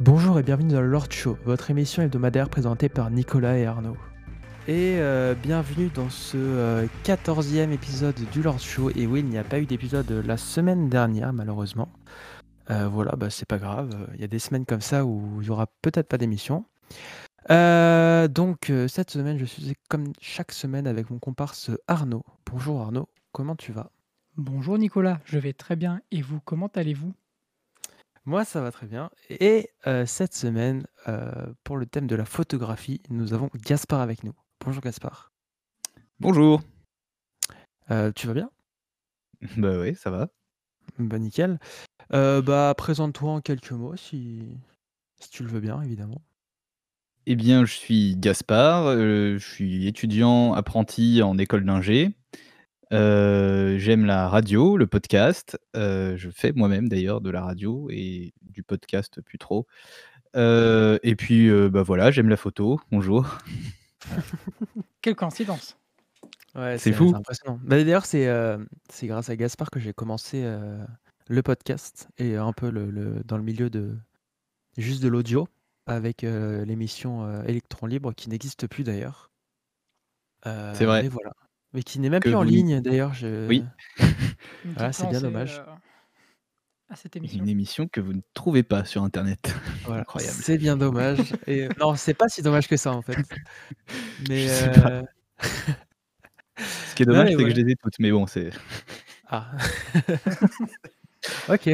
Bonjour et bienvenue dans le Lord Show, votre émission hebdomadaire présentée par Nicolas et Arnaud. Et euh, bienvenue dans ce 14e épisode du Lord Show. Et oui, il n'y a pas eu d'épisode la semaine dernière, malheureusement. Euh, voilà, bah, c'est pas grave. Il y a des semaines comme ça où il y aura peut-être pas d'émission. Euh, donc, cette semaine, je suis comme chaque semaine avec mon comparse Arnaud. Bonjour Arnaud, comment tu vas? Bonjour Nicolas, je vais très bien. Et vous, comment allez-vous? Moi, ça va très bien. Et cette semaine, pour le thème de la photographie, nous avons Gaspard avec nous. Bonjour Gaspard. Bonjour. tu vas bien? Bah oui, ça va. Bah nickel. bah présente-toi en quelques mots si... si tu le veux bien, évidemment. Eh bien, je suis Gaspard, je suis étudiant apprenti en école d'ingé. Euh, j'aime la radio, le podcast. Euh, je fais moi-même d'ailleurs de la radio et du podcast plus trop. Euh, et puis, bah voilà, j'aime la photo. Bonjour. Quelle coïncidence. Ouais, c'est fou. impressionnant. Bah, d'ailleurs, c'est c'est grâce à Gaspard que j'ai commencé le podcast et un peu le, dans le milieu de juste de l'audio avec l'émission Electron Libre qui n'existe plus d'ailleurs. c'est vrai. Et voilà. Mais qui n'est même plus en ligne d'ailleurs. Je... Oui. Ah, c'est bien dommage. Euh, à cette émission. Une émission que vous ne trouvez pas sur internet. Incroyable. C'est bien dommage. Et non, c'est pas si dommage que ça en fait. Mais euh, ce qui est dommage, c'est que je les ai toutes. Mais bon, c'est. Ah. ok.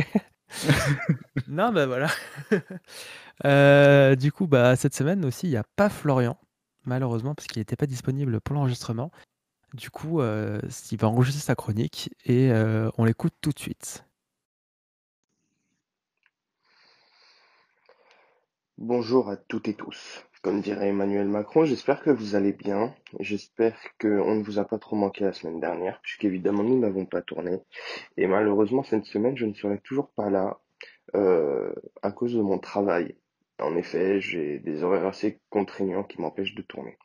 non, bah voilà. Euh, du coup, bah, cette semaine aussi, il n'y a pas Florian, malheureusement, parce qu'il n'était pas disponible pour l'enregistrement. Du coup, euh, il va enregistrer sa chronique et euh, on l'écoute tout de suite. Bonjour à toutes et tous. Comme dirait Emmanuel Macron, j'espère que vous allez bien. J'espère qu'on ne vous a pas trop manqué la semaine dernière, puisqu'évidemment nous n'avons pas tourné. Et malheureusement, cette semaine, je ne serai toujours pas là euh, à cause de mon travail. En effet, j'ai des horaires assez contraignants qui m'empêchent de tourner.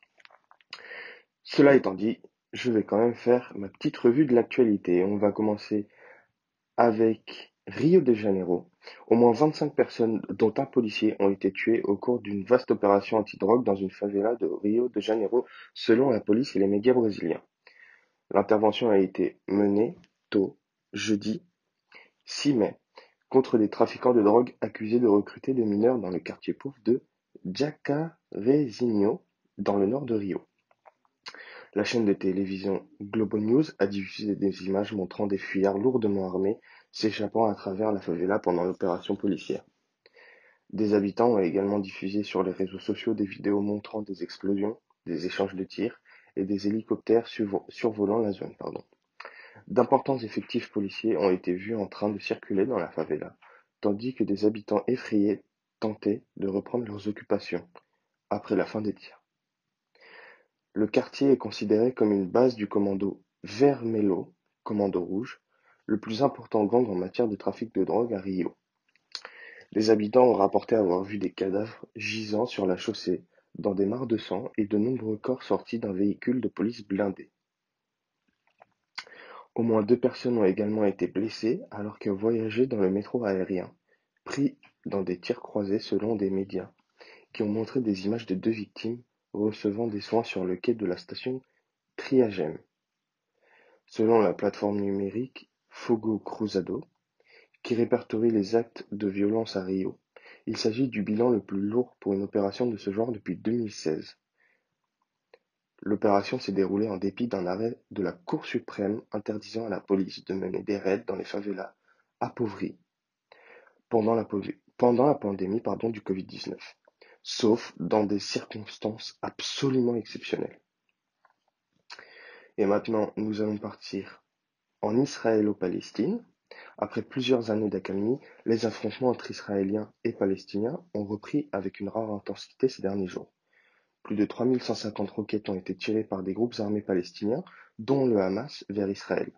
Cela étant dit, je vais quand même faire ma petite revue de l'actualité. On va commencer avec Rio de Janeiro. Au moins 25 personnes, dont un policier, ont été tuées au cours d'une vaste opération anti-drogue dans une favela de Rio de Janeiro, selon la police et les médias brésiliens. L'intervention a été menée tôt, jeudi 6 mai, contre des trafiquants de drogue accusés de recruter des mineurs dans le quartier pauvre de Jacarezinho, dans le nord de Rio. La chaîne de télévision Globo News a diffusé des images montrant des fuyards lourdement armés s'échappant à travers la favela pendant l'opération policière. Des habitants ont également diffusé sur les réseaux sociaux des vidéos montrant des explosions, des échanges de tirs et des hélicoptères survolant la zone. D'importants effectifs policiers ont été vus en train de circuler dans la favela, tandis que des habitants effrayés tentaient de reprendre leurs occupations après la fin des tirs. Le quartier est considéré comme une base du commando Vermelho, commando rouge, le plus important gang en matière de trafic de drogue à Rio. Les habitants ont rapporté avoir vu des cadavres gisant sur la chaussée, dans des mares de sang et de nombreux corps sortis d'un véhicule de police blindé. Au moins deux personnes ont également été blessées alors qu'elles voyageaient dans le métro aérien, pris dans des tirs croisés selon des médias, qui ont montré des images de deux victimes recevant des soins sur le quai de la station Triagem. Selon la plateforme numérique Fogo Cruzado, qui répertorie les actes de violence à Rio, il s'agit du bilan le plus lourd pour une opération de ce genre depuis 2016. L'opération s'est déroulée en dépit d'un arrêt de la Cour suprême interdisant à la police de mener des raids dans les favelas appauvris pendant la, pandémie du Covid-19 sauf dans des circonstances absolument exceptionnelles. Et maintenant, nous allons partir en Israélo-Palestine. Après plusieurs années d'accalmie, les affrontements entre Israéliens et Palestiniens ont repris avec une rare intensité ces derniers jours. Plus de 3150 roquettes ont été tirées par des groupes armés palestiniens, dont le Hamas, vers Israël.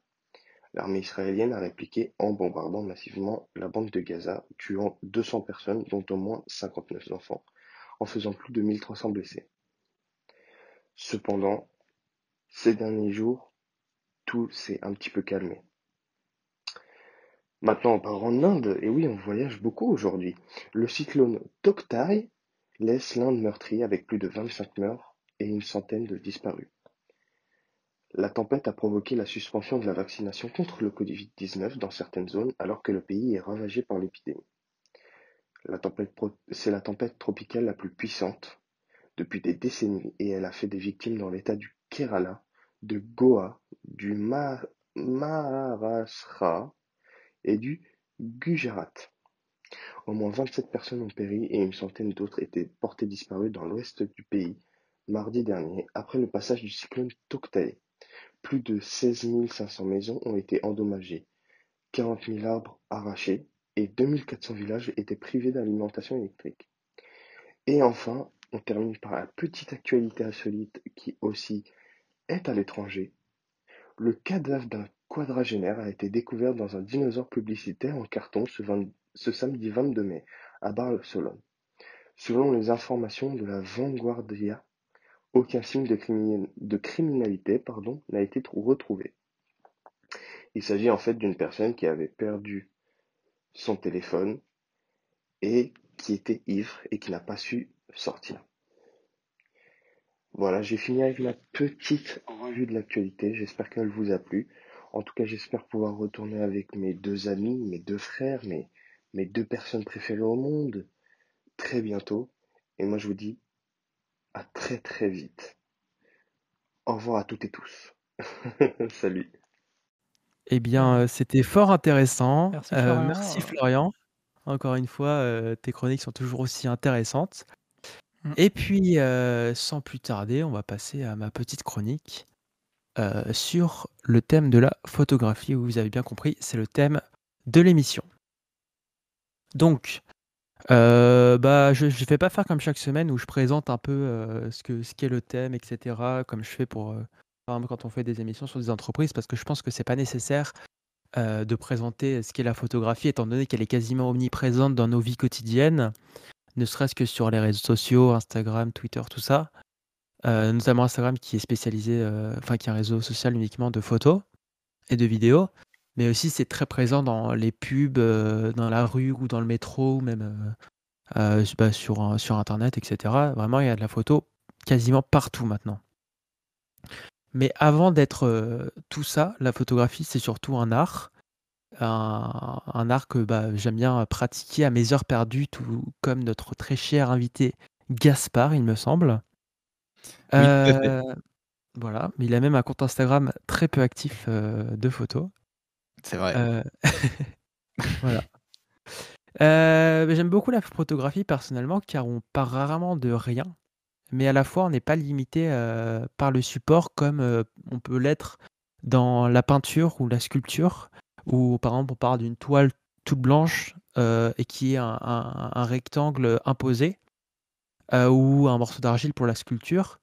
L'armée israélienne a répliqué en bombardant massivement la bande de Gaza, tuant 200 personnes, dont au moins 59 enfants, en faisant plus de 1300 blessés. Cependant, ces derniers jours, tout s'est un petit peu calmé. Maintenant, on part en Inde, et oui, on voyage beaucoup aujourd'hui. Le cyclone Toktai laisse l'Inde meurtrie avec plus de 25 morts et une centaine de disparus. La tempête a provoqué la suspension de la vaccination contre le Covid-19 dans certaines zones alors que le pays est ravagé par l'épidémie. C'est la tempête tropicale la plus puissante depuis des décennies et elle a fait des victimes dans l'état du Kerala, de Goa, du Maharashtra et du Gujarat. Au moins 27 personnes ont péri et une centaine d'autres étaient portées disparues dans l'ouest du pays mardi dernier après le passage du cyclone Toktae. Plus de 16 500 maisons ont été endommagées, 40 000 arbres arrachés et 2 400 villages étaient privés d'alimentation électrique. Et enfin, on termine par la petite actualité insolite qui aussi est à l'étranger. Le cadavre d'un quadragénaire a été découvert dans un dinosaure publicitaire en carton ce, samedi 22 mai à Barcelone. Selon les informations de la Vanguardia, aucun signe de, criminalité n'a été retrouvé. Il s'agit en fait d'une personne qui avait perdu son téléphone et qui était ivre et qui n'a pas su sortir. Voilà, j'ai fini avec ma petite revue de l'actualité. J'espère qu'elle vous a plu. En tout cas, j'espère pouvoir retourner avec mes deux amis, mes deux frères, mes, mes deux personnes préférées au monde très bientôt. Et moi, je vous dis à très très vite. Au revoir à toutes et tous. Salut. Eh bien, euh, c'était fort intéressant. Merci Euh, Florian. Encore une fois, euh, tes chroniques sont toujours aussi intéressantes. Mm. Et puis, euh, sans plus tarder, on va passer à ma petite chronique euh, sur le thème de la photographie. Vous avez bien compris, c'est le thème de l'émission. Donc, euh, bah, je ne vais pas faire comme chaque semaine où je présente un peu euh, ce que ce qu'est le thème, etc. Comme je fais pour euh, quand on fait des émissions sur des entreprises, parce que je pense que c'est pas nécessaire euh, de présenter ce qu'est la photographie, étant donné qu'elle est quasiment omniprésente dans nos vies quotidiennes, ne serait-ce que sur les réseaux sociaux, Instagram, Twitter, tout ça. Euh, notamment Instagram qui est spécialisé, euh, enfin qui est un réseau social uniquement de photos et de vidéos, mais aussi c'est très présent dans les pubs, dans la rue ou dans le métro, ou même bah, sur, sur Internet, etc. Vraiment, il y a de la photo quasiment partout maintenant. Mais avant d'être euh, tout ça, la photographie, c'est surtout un art. Un, un art que bah, j'aime bien pratiquer à mes heures perdues, tout comme notre très cher invité Gaspard, il me semble. Oui. Euh, voilà, mais il a même un compte Instagram très peu actif euh, de photos. C'est vrai. Euh, voilà. J'aime beaucoup la photographie personnellement car on part rarement de rien, mais à la fois on n'est pas limité euh, par le support comme euh, on peut l'être dans la peinture ou la sculpture, où par exemple on part d'une toile toute blanche euh, et qui est un, un- rectangle imposé, ou un morceau d'argile pour la sculpture.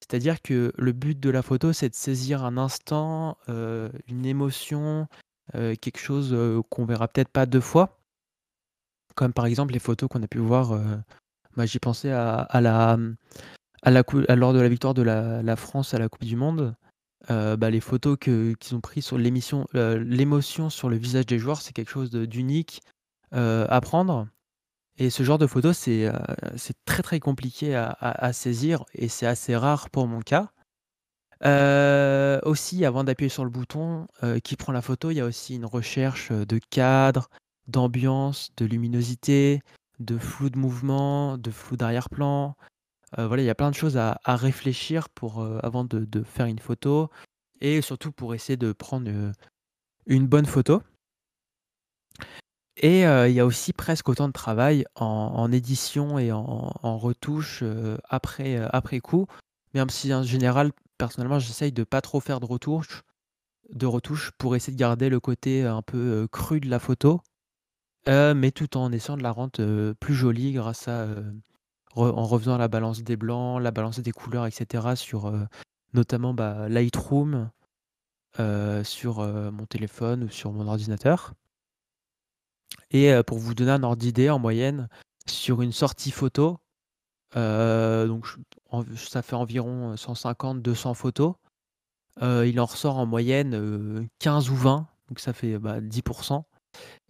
C'est-à-dire que le but de la photo, c'est de saisir un instant, une émotion, quelque chose qu'on verra peut-être pas deux fois. Comme par exemple les photos qu'on a pu voir. Moi, j'y pensais à, à la, lors de la victoire de la, France à la Coupe du Monde. euh, bah, les photos qu'ils ont prises sur l'émission, l'émotion sur le visage des joueurs, c'est quelque chose d'unique euh, à prendre. Et ce genre de photos, c'est euh, très très compliqué à, à- saisir et c'est assez rare pour mon cas. Aussi, avant d'appuyer sur le bouton qui prend la photo, il y a aussi une recherche de cadre, d'ambiance, de luminosité, de flou de mouvement, de flou d'arrière-plan. Euh, voilà, il y a plein de choses à, réfléchir euh, avant de, faire une photo et surtout pour essayer de prendre euh, une bonne photo. Et il y a aussi presque autant de travail en, édition et en, retouche après, après coup. Même si en général, personnellement, j'essaye de pas trop faire de retouches, de retouches pour essayer de garder le côté un peu cru de la photo, euh, mais tout en essayant de la rendre plus jolie grâce à euh, re- en la balance des blancs, la balance des couleurs, etc. sur notamment bah, Lightroom, sur mon téléphone ou sur mon ordinateur. Et pour vous donner un ordre d'idée, en moyenne, sur une sortie photo, donc ça fait environ 150-200 photos, il en ressort en moyenne euh, 15 ou 20, donc ça fait bah, 10%.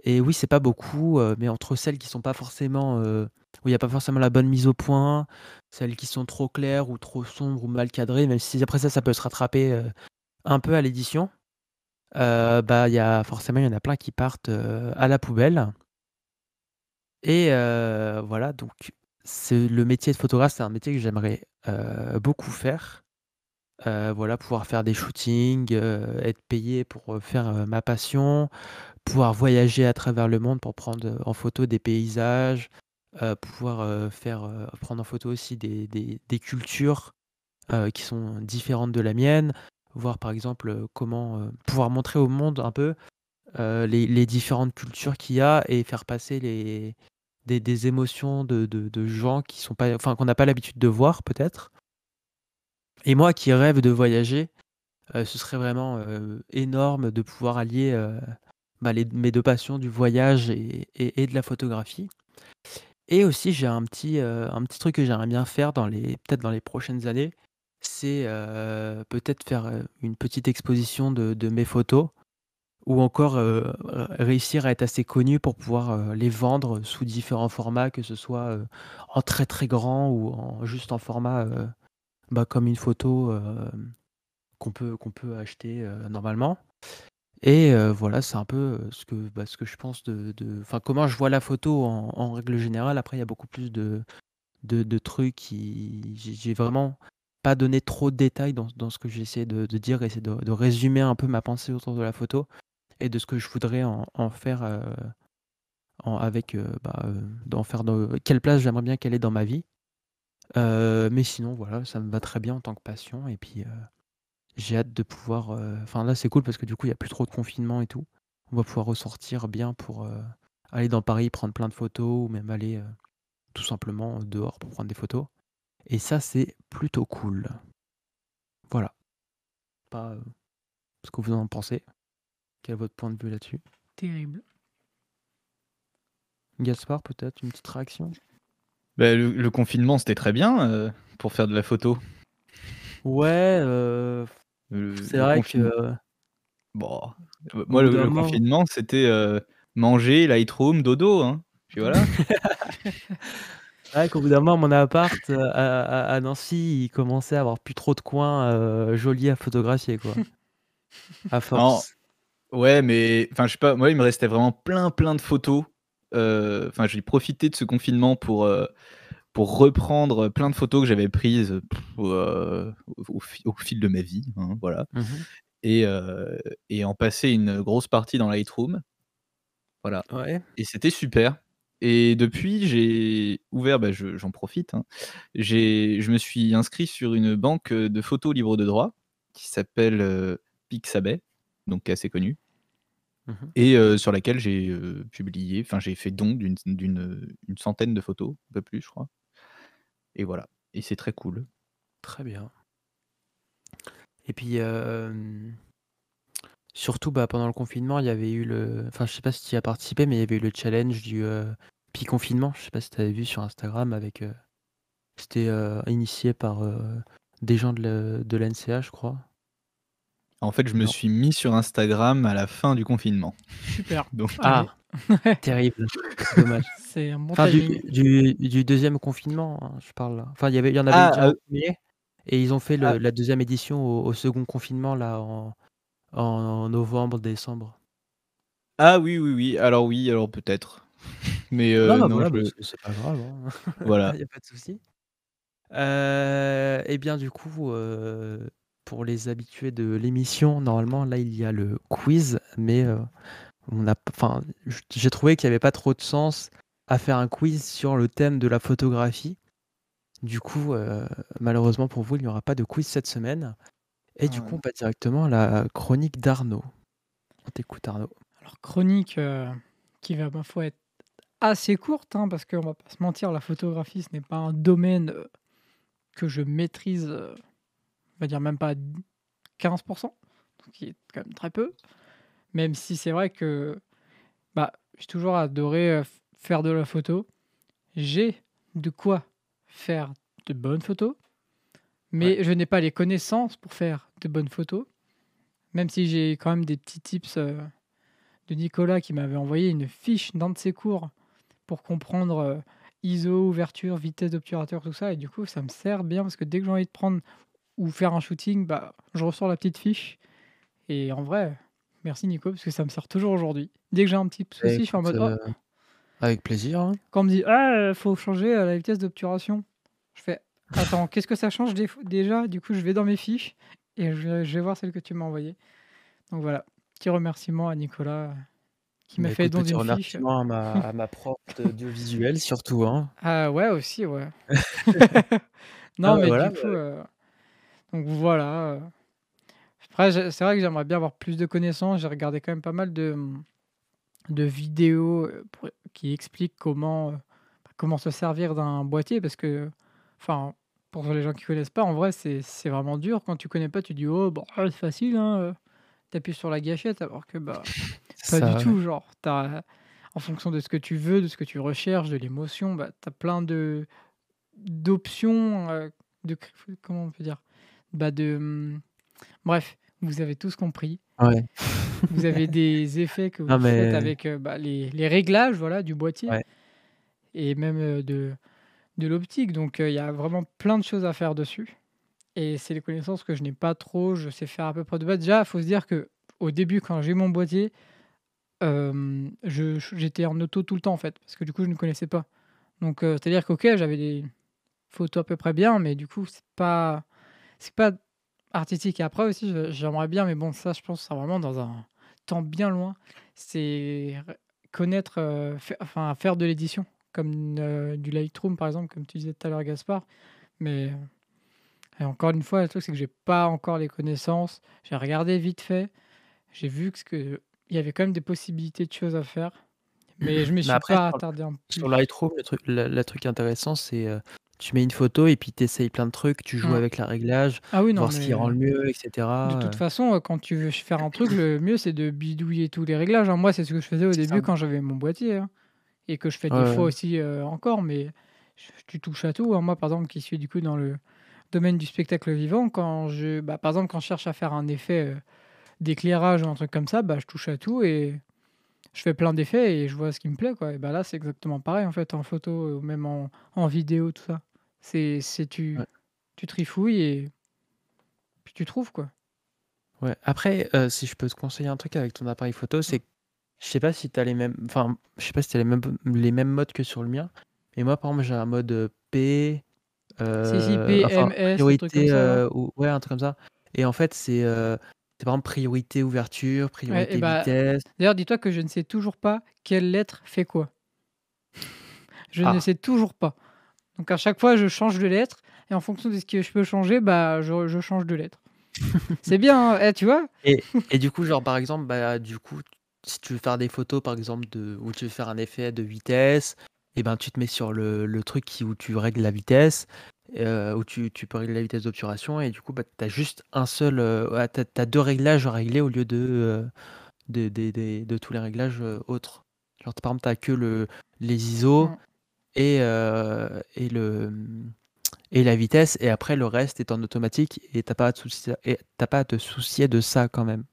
Et oui, c'est pas beaucoup, euh, mais entre celles qui sont pas forcément, euh, où il n'y a pas forcément la bonne mise au point, celles qui sont trop claires ou trop sombres ou mal cadrées, même si après ça, ça peut se rattraper euh, un peu à l'édition. bah, il y a forcément, il y en a plein qui partent à la poubelle. Et voilà, donc c'est le métier de photographe, c'est un métier que j'aimerais beaucoup faire. voilà, pouvoir faire des shootings, être payé pour faire ma passion, pouvoir voyager à travers le monde pour prendre en photo des paysages, pouvoir faire prendre en photo aussi des, des, cultures qui sont différentes de la mienne, voir par exemple comment pouvoir montrer au monde un peu les, les différentes cultures qu'il y a et faire passer les, des, des émotions de, de, de, gens qui sont pas, enfin qu'on n'a pas l'habitude de voir peut-être. Et moi qui rêve de voyager, ce serait vraiment énorme de pouvoir allier bah, mes deux passions du voyage et, de la photographie. Et aussi, j'ai un petit, petit truc que j'aimerais bien faire peut-être dans les prochaines années, c'est peut-être faire une petite exposition de, mes photos, ou encore réussir à être assez connu pour pouvoir les vendre sous différents formats, que ce soit en très très grand ou juste en format bah, comme une photo qu'on peut acheter normalement. Et voilà, c'est un peu, ce que bah, ce que je pense de enfin, comment je vois la photo en règle générale. Après, il y a beaucoup plus de de trucs qui j'ai vraiment pas donné trop de détails dans dans ce que j'essaie de dire, essayer de de résumer un peu ma pensée autour de la photo et de ce que je voudrais en faire, avec, bah, d'en faire quelle place j'aimerais bien qu'elle ait dans ma vie. mais sinon voilà, ça me va très bien en tant que passion et puis, j'ai hâte de pouvoir, enfin là, c'est cool parce que du coup, il y a plus trop de confinement et tout. On va pouvoir ressortir bien pour, aller dans Paris, prendre plein de photos ou même aller, tout simplement, dehors pour prendre des photos et ça, c'est plutôt cool. Voilà. Pas, ce que vous en pensez? Quel est votre point de vue là-dessus? Terrible. Gaspard, peut-être une petite réaction? Bah, le confinement, c'était très bien, pour faire de la photo. Ouais, c'est vrai que Bon, moi, le confinement, c'était, manger, Lightroom, dodo, hein, puis voilà. C'est vrai qu'au bout d'un moment, mon appart, à Nancy, il commençait à avoir plus trop de coins, jolis à photographier, quoi. À force. ouais, mais enfin, je sais pas, moi, il me restait vraiment plein, plein de photos. enfin, j'ai profité de ce confinement pour, pour reprendre plein de photos que j'avais prises, au fil de ma vie, hein, voilà. Mmh et et en passer une grosse partie dans Lightroom. Voilà. Ouais. et c'était super. Et depuis, j'ai ouvert, bah, je j'en profite, hein, je me suis inscrit sur une banque, de photos libres de droit qui s'appelle, Pixabay, donc assez connue. Mmh et sur laquelle j'ai, publié enfin, j'ai fait don d'une d'une, une centaine de photos, un peu plus, je crois et voilà et c'est très cool. Très bien. Et puis, surtout, bah, pendant le confinement, il y avait eu le enfin, je sais pas si tu y as participé, mais il y avait eu le challenge du, Pi-confinement. Je sais pas si tu avais vu sur Instagram avec, c'était, initié par, des gens de de l'NCA, je crois. En fait, je me Non? suis mis sur Instagram à la fin du confinement. Super. Donc Ah! Terrible, dommage. C'est un bon Enfin du du du 2 confinement, hein, je parle. Enfin, il y avait il y en avait Ah, déjà un heu 1 et ils ont fait ah la deuxième édition au au 2 confinement là en en novembre, décembre. ah oui, oui, oui, alors oui, alors peut-être. Mais Non, heu, bah, non, voilà, je c'est pas grave, hein. voilà. Il y a pas de souci. Heu et bien du coup, heu, pour les habitués de l'émission, normalement là, il y a le quiz, mais heu, on a enfin, j'ai trouvé qu'il y avait pas trop de sens à faire un quiz sur le thème de la photographie. Du coup, heu, malheureusement pour vous, il n'y aura pas de quiz cette semaine et du Ah coup, on passe directement à la chronique d'Arnaud. On t'écoute Arnaud. Alors chronique, heu, qui va ma foi être assez courte, hein, parce qu'on va pas se mentir, la photographie, ce n'est pas un domaine, heu, que je maîtrise, on va dire même pas 15% ce qui est quand même très peu. Même si c'est vrai que, bah, j'ai toujours adoré, heu, f faire de la photo. J'ai de quoi faire de bonnes photos, Ouais. mais je n'ai pas les connaissances pour faire de bonnes photos. Même si j'ai quand même des petits tips, heu, de Nicolas qui m'avait envoyé une fiche d'un de ses cours pour comprendre euh, ISO, ouverture, vitesse d'obturateur, tout ça. Et du coup, ça me sert bien parce que dès que j'ai envie de prendre ou faire un shooting, bah, je ressors la petite fiche. Et en vrai, merci Nico, parce que ça me sert toujours aujourd'hui. Dès que j'ai un petit Bah, souci, je suis en mode, oh, euh, avec plaisir. hein. quand on me dit, ah, euh, faut changer euh, la vitesse d'obturation, je fais, attends, qu'est-ce que ça change dé- déjà Du coup, je vais dans mes fiches et je vais, je vais voir celle que tu m'as envoyée. Donc voilà, petit remerciement à Nicolas euh, qui m'a Bah, fait écoute, don petit d'une fiche. remerciement à ma, à ma prof d'audiovisuel surtout. Hein. Ah ouais, aussi, ouais. Ah non, bah mais voilà, du coup, euh, donc voilà. euh. Après, c'est vrai que j'aimerais bien avoir plus de connaissances. J'ai regardé quand même pas mal de, de vidéos euh, pour- qui expliquent comment, euh, comment se servir d'un boîtier parce que, enfin, pour les gens qui connaissent pas, en vrai, c'est vraiment dur. Quand tu connais pas, tu dis, oh, bon, c'est facile, hein. euh, T'appuies sur la gâchette, alors que, bah, pas ça, du tout, genre, t'as, en fonction de ce que tu veux, de ce que tu recherches, de l'émotion, bah, tu as plein de d'options, euh, de comment on peut dire, bah de hum, bref, vous avez tous compris. Ouais. Vous avez des effets que vous Non, faites avec euh, bah, les, les réglages, voilà, du boîtier Ouais. et même euh, de de l'optique. Donc euh, il y a vraiment plein de choses à faire dessus. Et c'est les connaissances que je n'ai pas trop. Je sais faire à peu près de base. Déjà, il faut se dire que au début, quand j'ai eu mon boîtier, euh, je- j'étais en auto tout le temps en fait, parce que du coup, je ne connaissais pas. Donc, euh, c'est-à-dire qu'ok, j'avais des photos à peu près bien, mais du coup, c'est pas, c'est pas artistique. Et après aussi, j'aimerais bien, mais bon, ça, je pense, c'est vraiment dans un temps bien loin. C'est connaître, euh, enfin, faire de l'édition, comme euh, du Lightroom par exemple, comme tu disais tout à l'heure, Gaspard. Mais et encore une fois, le truc, c'est que j'ai pas encore les connaissances. J'ai regardé vite fait. J'ai vu que ce que il y avait quand même des possibilités de choses à faire. Mais je me suis après, pas attardé en plus. Sur Lightroom, le truc, le truc intéressant, c'est euh, tu mets une photo et puis tu essayes plein de trucs, tu joues avec la réglage, Ah oui, non, voir ce qui mais rend le mieux, etc. de toute euh, façon, quand tu veux faire un truc, le mieux c'est de bidouiller tous les réglages. hein. Moi, c'est ce que je faisais au C'est début quand j'avais mon boîtier. hein. Et que je fais des Ouais, fois ouais. aussi euh, encore, mais tu touches à tout. hein. Moi, par exemple, qui suis du coup dans le domaine du spectacle vivant, quand je, bah, par exemple, quand je cherche à faire un effet euh, d'éclairage ou un truc comme ça, bah, je touche à tout et je fais plein d'effets et je vois ce qui me plaît. Quoi. Et bah, là, c'est exactement pareil en fait, en photo ou même en, en vidéo, tout ça. C'est, c'est tu, Ouais. tu trifouilles et puis tu trouves quoi. Ouais. Après, euh, si je peux te conseiller un truc avec ton appareil photo, c'est que je sais pas si tu as les mêmes. Enfin, je sais pas si tu as les mêmes, les mêmes modes que sur le mien. Mais moi, par exemple, j'ai un mode euh, P. Si, si, euh, P, enfin, MS, un truc comme priorité. ça, euh, ou- ouais, un truc comme ça. Et en fait, c'est euh, c'est par exemple priorité ouverture, priorité bah, vitesse. D'ailleurs, dis-toi que je ne sais toujours pas quelle lettre fait quoi. Je ne Ah. sais toujours pas. Donc à chaque fois, je change de lettre et en fonction de ce que je peux changer, bah, je, je change de lettre. c'est bien, hein, eh, tu vois? Et du coup, genre par exemple, bah du coup, si tu veux faire des photos par exemple de où tu veux faire un effet de vitesse, et ben tu te mets sur le, le truc qui, où tu règles la vitesse, euh, où tu, tu peux régler la vitesse d'obturation, et du coup, bah, tu as juste un seul. Euh, t'as, t'as deux réglages à régler au lieu de, euh, de, de, de- de tous les réglages autres. Genre, par exemple, tu que le, les ISO. Et, euh, et, le, et la vitesse, et après le reste est en automatique, et t'as pas, à te soucier- pas à te soucier de ça quand même.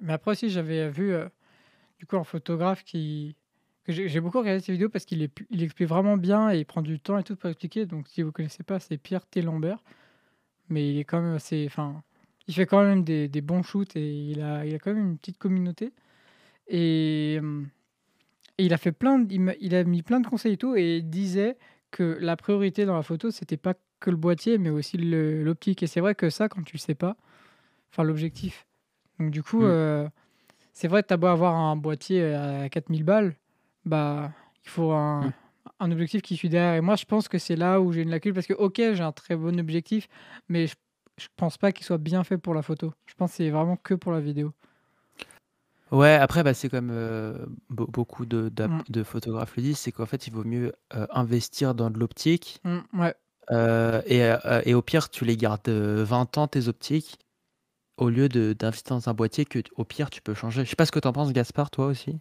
Mais après aussi, j'avais vu euh, du coup un photographe qui. que J'ai beaucoup regardé ses vidéos parce qu'il explique vraiment bien et il prend du temps et tout pour expliquer. Donc si vous connaissez pas, c'est Pierre T. Lambert. Mais il est quand même assez. Enfin, il fait quand même des, des bons shoots et il a, il a quand même une petite communauté. Et, hum, et il a fait plein, de- il, a mis plein de conseils et tout, et il disait que la priorité dans la photo, c'était pas que le boîtier, mais aussi l'optique. Et c'est vrai que ça, quand tu le sais pas, enfin l'objectif. Donc du coup, Mm. euh, c'est vrai que t'as beau avoir un boîtier à 4000 balles, bah il faut un, Mm. un objectif qui suit derrière. Et moi, je pense que c'est là où j'ai une lacune, parce que ok, j'ai un très bon objectif, mais je, je pense pas qu'il soit bien fait pour la photo. Je pense que c'est vraiment que pour la vidéo. Ouais, après, bah, c'est comme euh, be- beaucoup de, d'app- Mm. de photographes le disent, c'est qu'en fait, il vaut mieux euh, investir dans de l'optique Mm, ouais. euh, et, euh, et au pire, tu les gardes euh, 20 ans, tes optiques, au lieu de, d'investir dans un boîtier que, au pire, tu peux changer. Je sais pas ce que t'en penses, Gaspard, toi aussi.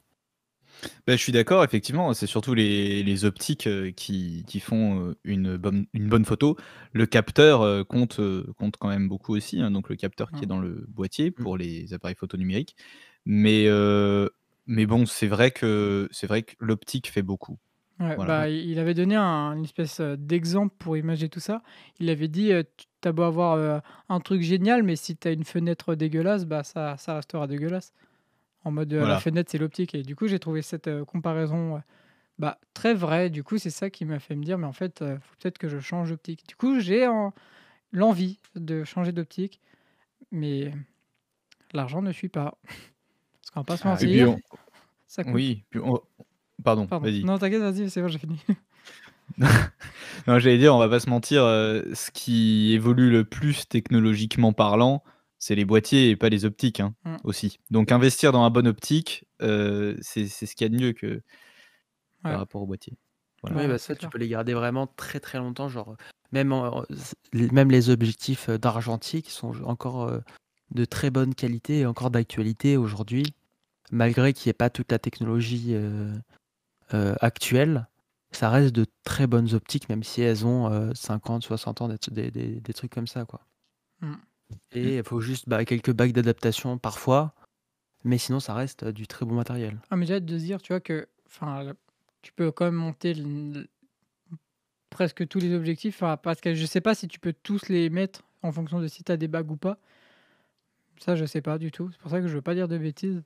Bah, je suis d'accord, effectivement, c'est surtout les, les optiques euh, qui, qui font euh, une bonne, une bonne photo. Le capteur euh, compte, euh, compte quand même beaucoup aussi, hein, donc le capteur qui est Mm. dans le boîtier Mm. pour les appareils photo numériques. Mais euh, mais bon, c'est vrai que c'est vrai que l'optique fait beaucoup. Ouais, Voilà. bah, il avait donné un une espèce, heu, d'exemple pour imager tout ça. Il avait dit, heu: «Tu as beau avoir, heu, un truc génial, mais si tu as une fenêtre dégueulasse, bah, ça ça restera dégueulasse». En mode, la fenêtre, c'est l'optique et du coup, j'ai trouvé cette, comparaison, bah, très vraie. Du coup, c'est ça qui m'a fait me dire: «Mais en fait, faut peut-être que je change d'optique». Du coup, j'ai en l'envie de changer d'optique, mais l'argent ne suit pas. Va pas se Ah Et puis mentir, on ça oui, puis on pardon, Pardon. vas-y. Non, t'inquiète, vas-y, c'est bon, j'ai fini. Non, j'allais dire, on va pas se mentir, heu, ce qui évolue le plus technologiquement parlant, c'est les boîtiers et pas les optiques, hein, Mmh. aussi. Donc investir dans la bonne optique, heu, c'est c'est ce qu'il y a de mieux que par rapport aux boîtiers. Voilà. Oui, bah, ça, tu clair. peux les garder vraiment très très longtemps, genre même en même les objectifs, heu, d'argentique sont encore, de très bonne qualité et encore d'actualité aujourd'hui. Malgré qu'il y ait pas toute la technologie, heu heu, actuelle, ça reste de très bonnes optiques, même si elles ont, heu, 50-60 ans, des trucs comme ça, quoi. Mmh. Et il faut juste, bah, quelques bacs d'adaptation parfois, mais sinon ça reste, du très bon matériel. Ah, mais j'ai hâte de dire, tu vois, que tu peux quand même monter presque tous les objectifs, parce que je sais pas si tu peux tous les mettre en fonction de si tu as des bagues ou pas. Ça, je sais pas du tout. C'est pour ça que je veux pas dire de bêtises.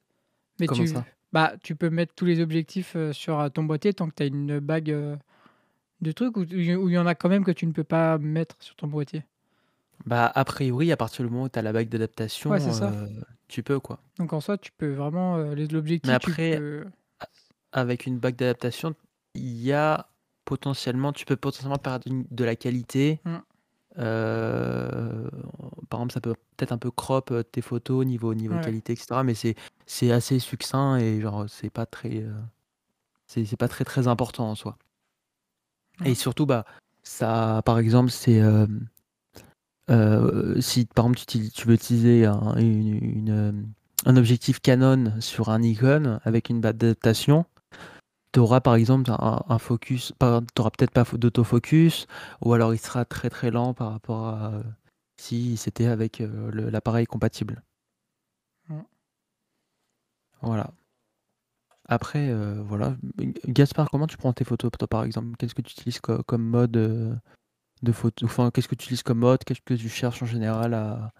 Mais Comment tu ça? bah, tu peux mettre tous les objectifs, heu, sur, heu, ton boîtier tant que tu as une bague, heu, de trucs ou il y en a quand même que tu ne peux pas mettre sur ton boîtier? Bah, a priori, à partir du moment où tu as la bague d'adaptation, Ouais, tu peux, quoi. Donc en soi, tu peux vraiment, Mais l'objectif, tu après, peux avec une bague d'adaptation, il y a potentiellement tu peux potentiellement perdre de la qualité. Mmh. Heu, par exemple, ça peut peut-être un peu crop, heu, tes photos niveau niveau Ouais. qualité et cetera, mais c'est assez succinct et genre, c'est pas très, heu, c'est pas très, très important en soi. Et surtout, bah, ça par exemple, c'est, si par exemple tu veux utiliser un une une, hem, un objectif Canon sur un Nikon avec une bague d'adaptation, tu auras par exemple un un focus tu auras peut-être pas d'autofocus ou alors il sera très, très lent par rapport à, heu, si c'était avec, le l'appareil compatible. Mmh. Voilà. Après, heu, voilà, Gaspard, comment tu prends tes photos toi, par exemple? Qu'est-ce que tu utilises co comme mode, de photo enfin, qu'est-ce que tu utilises comme mode? Qu'est-ce que tu cherches en général à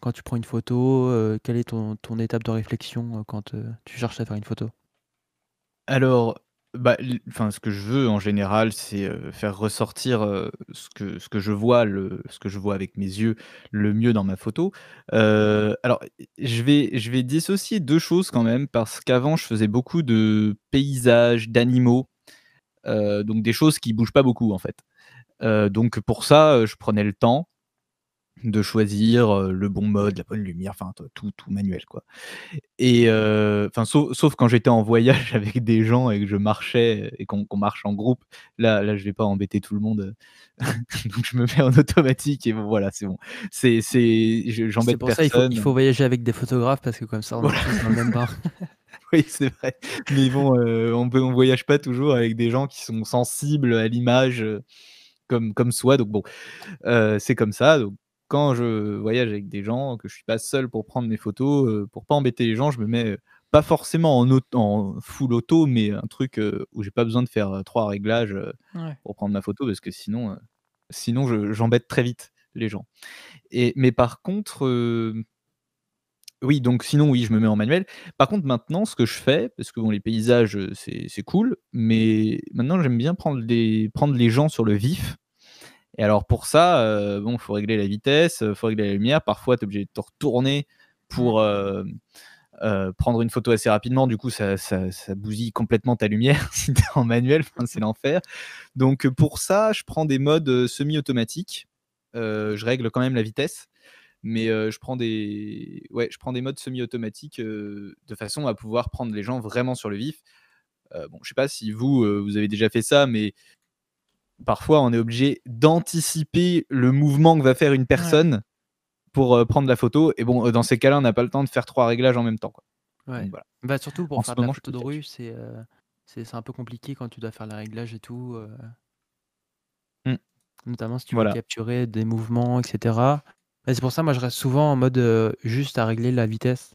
quand tu prends une photo? Quelle est ton ton étape de réflexion, quand, tu cherches à faire une photo? Alors, bah, enfin, ce que je veux en général, c'est, heu, faire ressortir, heu, ce que ce que je vois, le ce que je vois avec mes yeux, le mieux dans ma photo. Heu, alors, je vais je vais dissocier 2 choses quand même, parce qu'avant, je faisais beaucoup de paysages, d'animaux, donc des choses qui bougent pas beaucoup, en fait. Donc pour ça, je prenais le temps de choisir, le bon mode, la bonne lumière, enfin, tout tout manuel, quoi. Et enfin, sau sauf quand j'étais en voyage avec des gens et que je marchais et qu'on marche en groupe. Là là, je vais pas embêter tout le monde, donc je me mets en automatique et bon, voilà, c'est bon. C'est c'est je C'est j'embête pour ça, il faut il faut personne. voyager avec des photographes parce que comme ça, on est Voilà. tous dans le même bain. Oui, c'est vrai. Mais bon, on peut on voyage pas toujours avec des gens qui sont sensibles à l'image, comme comme soi, donc bon, c'est comme ça. Donc quand je voyage avec des gens, que je suis pas seul pour prendre mes photos, heu, pour pas embêter les gens, je me mets, heu, pas forcément en full auto, mais un truc, heu, où j'ai pas besoin de faire, heu, 3 réglages, Ouais. pour prendre ma photo parce que sinon, sinon je j'embête très vite les gens. Et mais par contre, oui, donc sinon, oui, je me mets en manuel. Par contre, maintenant, ce que je fais, parce que bon, les paysages, c'est c'est cool, mais maintenant j'aime bien prendre les prendre les gens sur le vif. Et alors pour ça, heu, bon, faut régler la vitesse, heu, faut régler la lumière. Parfois, tu es obligé de te retourner pour, hem, heu, prendre une photo assez rapidement. Du coup, ça ça ça bousille complètement ta lumière si tu es en manuel, enfin, c'est l'enfer. Donc, pour ça, je prends des modes, semi-automatiques. Je règle quand même la vitesse, mais, je prends des ouais, je prends des modes semi-automatiques, de façon à pouvoir prendre les gens vraiment sur le vif. Heu, bon, je sais pas si vous, vous avez déjà fait ça, mais parfois, on est obligé d'anticiper le mouvement que va faire une Ouais. personne pour, heu, prendre la photo et bon, heu, dans ces cas-là, on n'a pas le temps de faire 3 réglages en même temps, quoi. Ouais. Donc voilà. Bah, surtout En pour ce faire de la moment, je photo de rue, là-dessus. c'est, un peu compliqué quand tu dois faire les réglages et tout, Mmh. notamment si tu veux capturer des mouvements et cetera. Et c'est pour ça, moi, je reste souvent en mode, juste à régler la vitesse.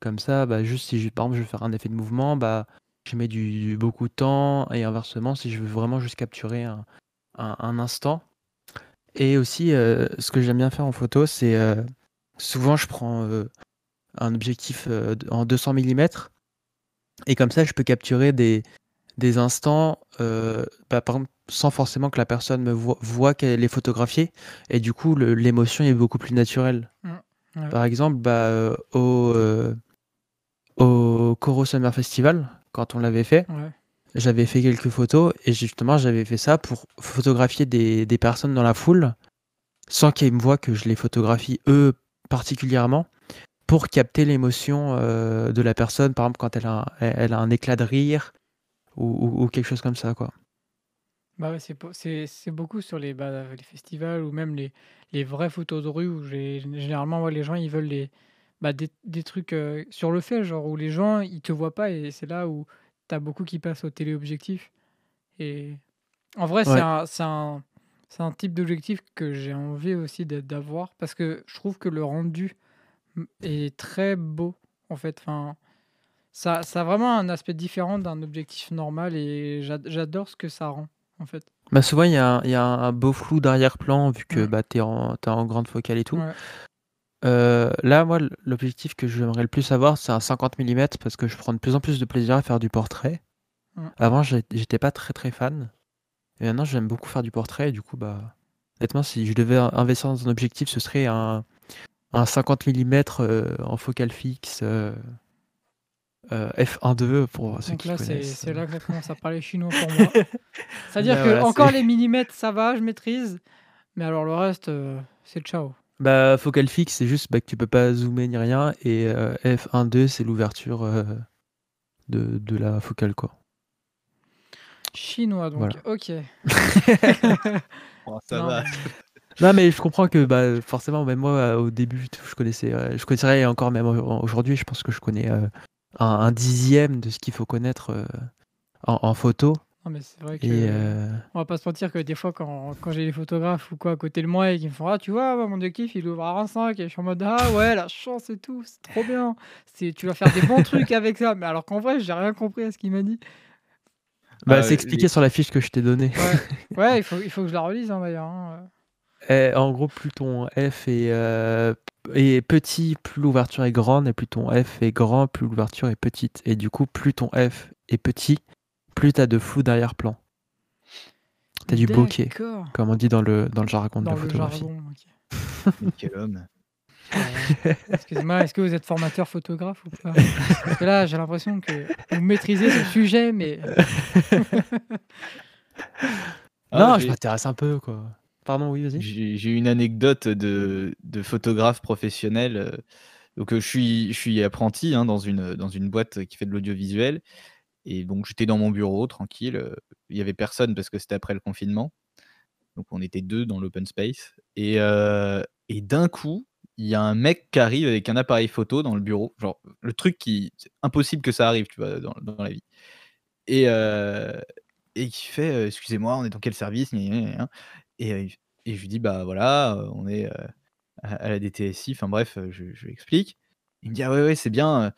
Comme ça, bah, juste si je, par exemple je veux faire un effet de mouvement, bah, je mets du, beaucoup de temps et inversement si je veux vraiment juste capturer un, un, instant. Et aussi, euh, ce que j'aime bien faire en photo, c'est euh, souvent je prends un objectif en 200 mm et comme ça je peux capturer des, des instants, bah, par exemple, sans forcément que la personne me voit, qu'elle est photographiée. Et du coup, l'émotion est beaucoup plus naturelle. Mmh, par exemple, bah, euh, au, euh, au Coro Summer Festival, quand on l'avait fait, j'avais fait quelques photos et justement, j'avais fait ça pour photographier des, des personnes dans la foule sans qu'ils me voient que je les photographie eux particulièrement pour capter l'émotion euh, de la personne, par exemple quand elle a, elle a un éclat de rire ou, ou quelque chose comme ça, quoi. Bah, c'est c'est beaucoup sur les, bah, les festivals ou même les les vraies photos de rue où généralement, les gens, ils veulent les bah, des des trucs, euh, sur le fait, genre où les gens, ils te voient pas et c'est là où tu as beaucoup qui passent au téléobjectif. Et en vrai, c'est un c'est un c'est un type d'objectif que j'ai envie aussi d'avoir parce que je trouve que le rendu, est très beau, en fait, enfin, ça ça a vraiment un aspect différent d'un objectif normal et j'adore ce que ça rend en fait. Bah souvent, il y a, y a un beau flou d'arrière-plan vu que bah, tu es, en grande focale et tout. Euh, là, moi, l'objectif que j'aimerais le plus avoir, c'est un 50 mm parce que je prends de plus en plus de plaisir à faire du portrait. Avant, j'étais pas très très fan. Et maintenant, j'aime beaucoup faire du portrait. Et du coup, bah, honnêtement, si je devais investir dans un objectif, ce serait un, un 50 mm euh, en focale fixe. Euh, euh, F1.2 pour ceux Donc qui là, c'est là que ça commence à parler chinois pour moi. C'est-à-dire que encore les millimètres, ça va, je maîtrise. Mais alors le reste, c'est ciao. Bah, focal fixe, c'est juste bah, que tu peux pas zoomer ni rien. Et euh, F1.2, c'est l'ouverture de, de, la focale, quoi. Chinois, donc. Ok. Oh, ça va. Non, mais je comprends que bah, forcément, même moi, au début, je connaissais, je connaissais encore même aujourd'hui, je pense que je connais un, dixième de ce qu'il faut connaître euh, en, photo. Non, mais c'est vrai que. Euh, on va pas se mentir que des fois, quand, quand j'ai les photographes ou quoi à côté de moi et qu'ils me font Ah, tu vois, mon objectif, il ouvre à 5 et je suis en mode Ah, ouais, la chance et tout, c'est trop bien. Tu vas faire des bons trucs avec ça. Mais alors qu'en vrai, j'ai rien compris à ce qu'il m'a dit. Bah, ah, c'est expliqué sur la fiche que je t'ai donnée. Ouais, il, faut, il faut que je la relise hein, d'ailleurs. Hein. Eh, en gros, plus ton F est, euh, est petit, plus l'ouverture est grande, et plus ton F est grand, plus l'ouverture est petite. Et du coup, plus ton F est petit, plus tu as de flou derrière-plan. Tu as du bokeh, comme on dit dans le, dans le jargon de la photographie. Quel homme. Excusez-moi, est-ce que vous êtes formateur photographe ou pas? Parce que là, j'ai l'impression que vous maîtrisez ce sujet, mais. non, ah, je m'intéresse un peu, quoi. Pardon, oui, vas-y. J'ai une anecdote de, de photographe professionnel. Euh, donc, euh, je suis, je suis apprenti hein, dans, une, dans une boîte qui fait de l'audiovisuel. Et donc, j'étais dans mon bureau, tranquille. Il n'y avait personne parce que c'était après le confinement. Donc, on était deux dans l'open space. Et, et d'un coup, il y a un mec qui arrive avec un appareil photo dans le bureau. Genre, le truc qui. C'est impossible que ça arrive, tu vois, dans, dans la vie. Et, et qui fait Excusez-moi, on est dans quel service et, je lui dis: «Bah, voilà, on est, à la DTSI», enfin bref, je je lui explique. Il me dit: «Ah ouais, ouais, c'est bien,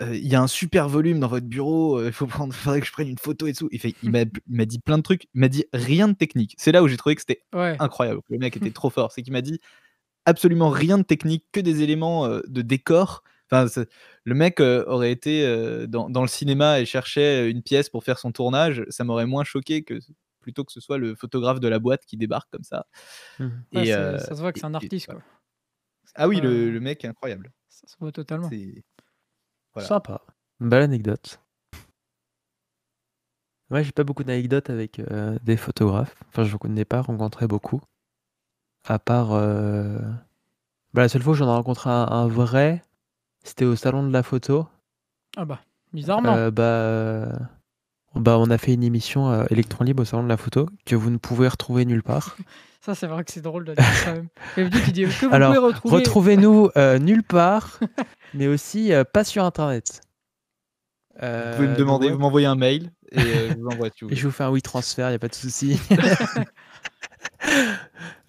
il y a un super volume dans votre bureau, il faut prendre faudrait que je prenne une photo et tout». Il fait il m'a dit plein de trucs, il m'a dit rien de technique. C'est là où j'ai trouvé que c'était incroyable, le mec était trop fort. C'est qu'il m'a dit absolument rien de technique, que des éléments, de décor. Enfin, le mec, aurait été, dans dans le cinéma et cherchait une pièce pour faire son tournage, ça m'aurait moins choqué que plutôt que ce soit le photographe de la boîte qui débarque comme ça. Mmh. Et, euh, ça se voit que c'est un artiste. quoi. Ah oui, le, mec est incroyable. Ça se voit totalement. Sympa. belle anecdote. Moi, j'ai pas beaucoup d'anecdotes avec euh, des photographes. Enfin, je ne connais pas rencontré beaucoup. À part. Euh, bah, la seule fois que j'en ai rencontré un, vrai, c'était au salon de la photo. Ah bah, bizarrement. bah. Bah, on a fait une émission euh, Electron Libre au salon de la photo que vous ne pouvez retrouver nulle part. Ça, c'est vrai que c'est drôle de dire ça même. dit, que vous Alors, pouvez retrouver... retrouvez-nous euh, nulle part, mais aussi euh, pas sur Internet. vous pouvez me demander, vous m'envoyez un mail et je vous envoie tout. Et je vous fais un oui transfert, il n'y a pas de souci.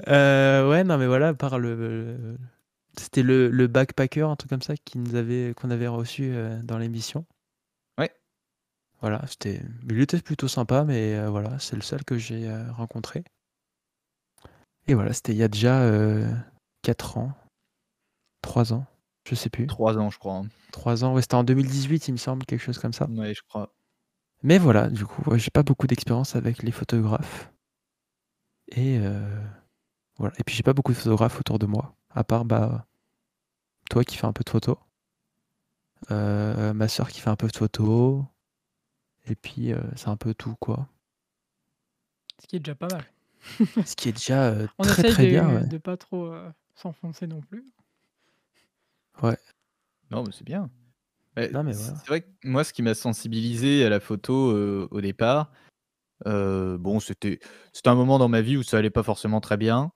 ouais, non, mais voilà, par le, C'était le, le backpacker, un truc comme ça, qui nous avait, qu'on avait reçu euh, dans l'émission. Ouais. Voilà, c'était. Il était plutôt sympa, mais euh, voilà, c'est le seul que j'ai euh, rencontré. Et voilà, c'était il y a déjà 4 ans. 3 ans, je sais plus. Trois ans, je crois. hein. 3 ans, ouais, c'était en 2018, il me semble, quelque chose comme ça. Ouais, je crois. Mais voilà, du coup, ouais, j'ai pas beaucoup d'expérience avec les photographes. Et euh, voilà. Et puis j'ai pas beaucoup de photographes autour de moi, à part bah toi qui fais un peu de photos, euh, ma soeur qui fait un peu de photos, et puis euh, c'est un peu tout quoi. Ce qui est déjà pas mal. Ce qui est déjà euh, On très essaye très de, bien. ouais. de pas trop euh, s'enfoncer non plus. Non, mais c'est bien. Ouais, Non, mais c- voilà. C'est vrai que moi, ce qui m'a sensibilisé à la photo euh, au départ, euh, bon, c'était c'était un moment dans ma vie où ça allait pas forcément très bien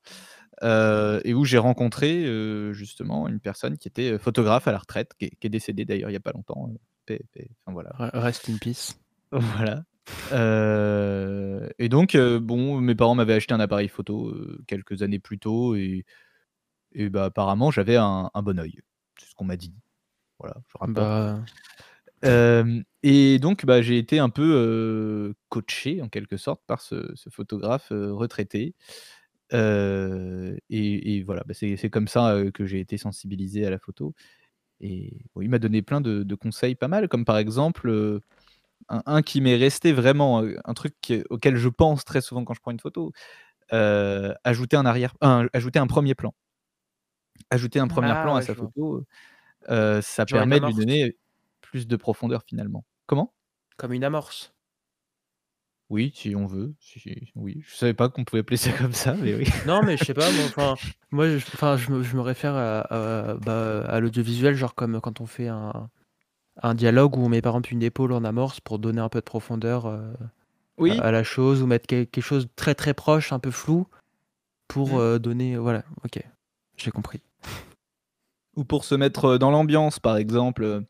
euh, et où j'ai rencontré euh, justement une personne qui était photographe à la retraite, qui est, qui est décédée d'ailleurs il y a pas longtemps. euh, paix- paix- Enfin voilà. Re- Rest in peace. Voilà. Euh, et donc, euh, bon, mes parents m'avaient acheté un appareil photo euh, quelques années plus tôt et, et bah, apparemment j'avais un, un bon œil. C'est ce qu'on m'a dit. Voilà, je rapporte. Bah, et donc, bah, j'ai été un peu coaché en quelque sorte par ce, ce photographe retraité. Et, et voilà, bah, c'est c'est comme ça que j'ai été sensibilisé à la photo. Et il m'a donné plein de, de conseils pas mal, comme par exemple un, un qui m'est resté vraiment, un truc auquel je pense très souvent quand je prends une photo, euh, ajouter un arrière, ajouter un premier plan. Ajouter un premier Ah, plan à sa photo, euh, ça Genre permet de lui donner plus de profondeur finalement. Comment? Comme une amorce. Oui, si on veut. Si, oui, je savais pas qu'on pouvait appeler ça comme ça, mais oui. Non, mais je sais pas, moi, moi, je, je, me, je me réfère à, à, bah, à l'audiovisuel, genre comme quand on fait un, un dialogue où on met par exemple une épaule en amorce pour donner un peu de profondeur euh, Oui, à, à la chose, ou mettre quel- quelque chose de très très proche, un peu flou, pour Mm. euh, donner. Voilà, ok, j'ai compris. ou pour se mettre euh, dans l'ambiance, par exemple.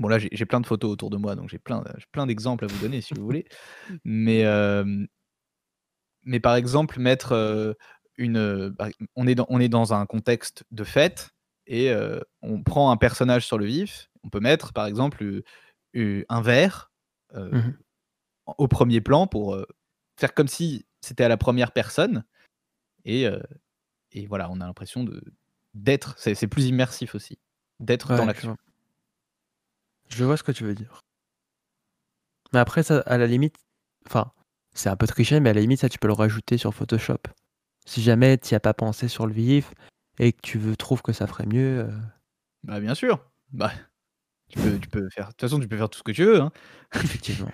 Bon, là, j'ai plein de photos autour de moi, donc j'ai plein, plein d'exemples à vous donner si vous voulez. Mais, euh, mais par exemple, mettre une. bah, on, est dans, on est dans un contexte de fête et on prend un personnage sur le vif. On peut mettre, par exemple, un verre euh, Mhm. au premier plan pour euh, faire comme si c'était à la première personne. Et, euh, et voilà, on a l'impression de d'être. C'est c'est plus immersif aussi, d'être Ouais, dans l'action. Je vois ce que tu veux dire. Mais après, ça, à la limite, enfin, c'est un peu triché, mais à la limite, ça, tu peux le rajouter sur Photoshop. Si jamais tu n'y as pas pensé sur le vif et que tu veux, trouves que ça ferait mieux, Bah bien sûr. Bah, tu peux, tu peux faire. De toute façon, tu peux faire tout ce que tu veux. hein. effectivement.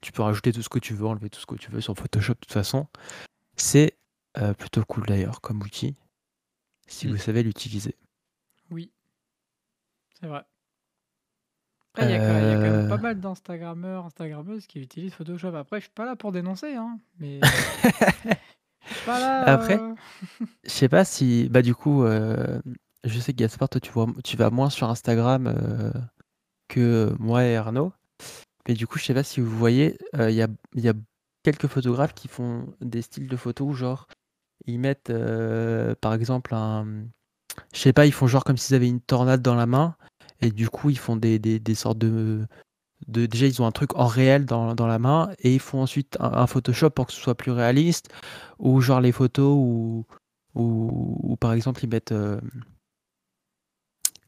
tu peux rajouter tout ce que tu veux, enlever tout ce que tu veux sur Photoshop, de toute façon. C'est euh, plutôt cool d'ailleurs comme outil, si Mm. vous savez l'utiliser. Oui, c'est vrai. Après, il y, a quand- il y a quand même pas Euh. mal d'Instagrammeurs, Instagrammeuses qui utilisent Photoshop. Après, je suis pas là pour dénoncer, hein, mais je suis pas là. Après, euh, Je sais pas si, bah du coup, euh, je sais que Gaspard, toi, tu vas moins sur Instagram euh, que moi et Arnaud. Mais du coup, je sais pas si vous voyez, euh, il y a, quelques photographes qui font des styles de photos où, genre, ils mettent, euh, par exemple, un, je sais pas, ils font genre comme s'ils avaient une tornade dans la main, et du coup, ils font des, sortes de, déjà, ils ont un truc en réel dans, la main, et ils font ensuite un, Photoshop pour que ce soit plus réaliste, ou genre les photos où, où, par exemple, ils mettent euh,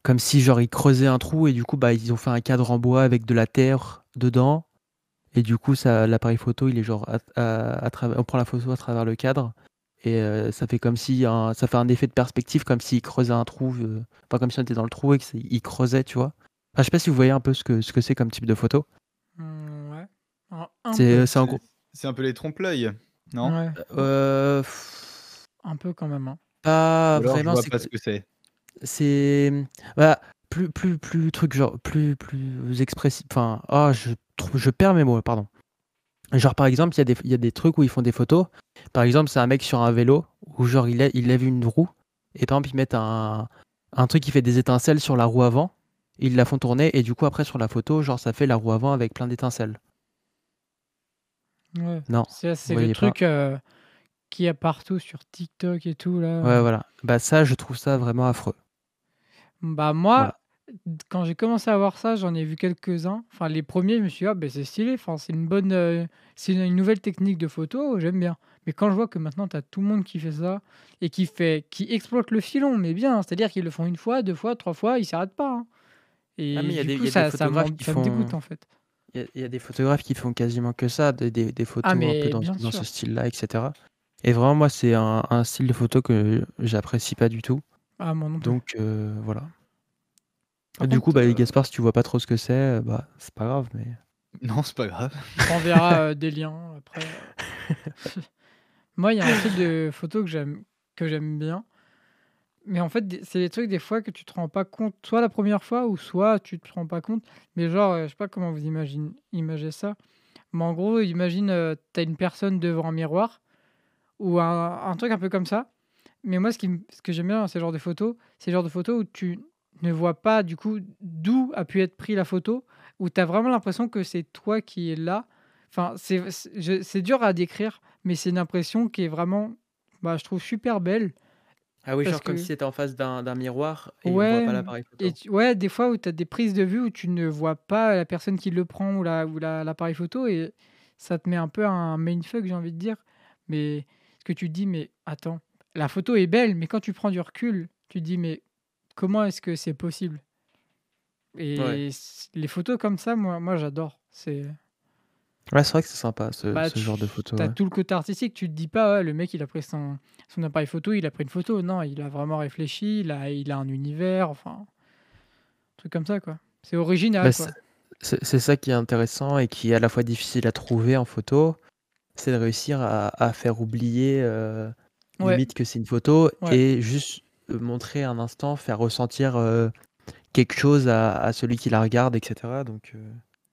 comme si genre ils creusaient un trou, et du coup, bah, ils ont fait un cadre en bois avec de la terre dedans, et du coup, ça, l'appareil photo, il est genre à, à- à travers, on prend la photo à travers le cadre, et euh, ça fait comme si un, ça fait un effet de perspective, comme s'il creusait un trou, euh, pas comme si on était dans le trou et qu'il creusait, tu vois. Enfin, je sais pas si vous voyez un peu ce que ce que c'est comme type de photo. hmm, ouais. C'est peu. c'est un peu les trompe-l'œil, non? Ouais, Euh, pff, un peu quand même. hein. pas alors, je vraiment. vois c'est pas ce que c'est. C'est bah, plus plus plus truc genre plus plus expressif. Enfin, ah, je trouve je perds mes mots, pardon. Genre par exemple, il y a des il y a des trucs où ils font des photos. Par exemple, c'est un mec sur un vélo où genre il, il lève une roue et par exemple ils mettent un un truc qui fait des étincelles sur la roue avant. Ils la font tourner et du coup après sur la photo, genre ça fait la roue avant avec plein d'étincelles. Ouais. Non, C'est le truc euh, qu'il y a partout sur TikTok et tout là. Ouais, voilà. Bah ça, je trouve ça vraiment affreux. Bah moi, Voilà. quand j'ai commencé à voir ça, j'en ai vu quelques-uns. Enfin les premiers, je me suis dit: «Ah beh, c'est stylé, enfin c'est une bonne, heu, c'est une une nouvelle technique de photo, j'aime bien». Mais quand je vois que maintenant tu as tout le monde qui fait ça et qui fait qui exploite le filon, mais bien, c'est-à-dire qu'ils le font 1 fois, 2 fois, 3 fois, ils s'arrêtent pas, hein. Et Ah mais il y a des y a ça des ça photographes m'en qui ça me dégoûte font en fait. il y a il y a des photographes qui font quasiment que ça, des des des photos Ah un peu dans ce style-là, et cetera. Et vraiment moi, c'est un un style de photo que j'apprécie pas du tout. Ah moi non plus. Donc heu, voilà. Par Du coup, bah, heu Gaspard, si tu vois pas trop ce que c'est, heu, bah, c'est pas grave, mais Non, c'est pas grave. On t'enverra, heu, des liens après. Moi, il y a un type de photo que j'aime que j'aime bien. Mais en fait, c'est des trucs des fois que tu te rends pas compte, soit la première fois ou soit tu te rends pas compte. Mais genre, je sais pas comment vous imagine imagez ça. Mais en gros, imagine, tu as une personne devant un miroir ou un un truc un peu comme ça. Mais moi, ce qui ce que j'aime bien dans ce genre de photos, c'est le genre de photos où tu ne vois pas du coup d'où a pu être pris la photo, où tu as vraiment l'impression que c'est toi qui es là. Enfin, c'est dur à décrire, mais c'est une impression qui est vraiment, bah, je trouve super belle. Ah oui, genre comme si tu étais en face d'un miroir et on voit Ouais, pas l'appareil photo. et tu ouais, des fois où tu as des prises de vue où tu ne vois pas la personne qui le prend ou la ou la l'appareil photo et ça te met un peu un mindfuck, j'ai envie de dire. Mais que tu te dis: «Mais attends, la photo est belle», mais quand tu prends du recul, tu te dis: «Mais comment est-ce que c'est possible?» Et les photos comme ça, moi moi j'adore. C'est Ouais, c'est vrai que c'est sympa ce bah, ce genre de photo, tu as ouais. tout le côté artistique. Tu te dis pas: «Ouais, le mec, il a pris son son appareil photo, il a pris une photo». Non, il a vraiment réfléchi, il a il a un univers, enfin, truc comme ça, quoi. C'est Bah, original, quoi. c'est c'est ça qui est intéressant et qui est à la fois difficile à trouver en photo, c'est de réussir à à faire oublier, Ouais. limite que c'est une photo Ouais. et juste, montrer un instant, faire ressentir, quelque chose à à celui qui la regarde, et cetera. Donc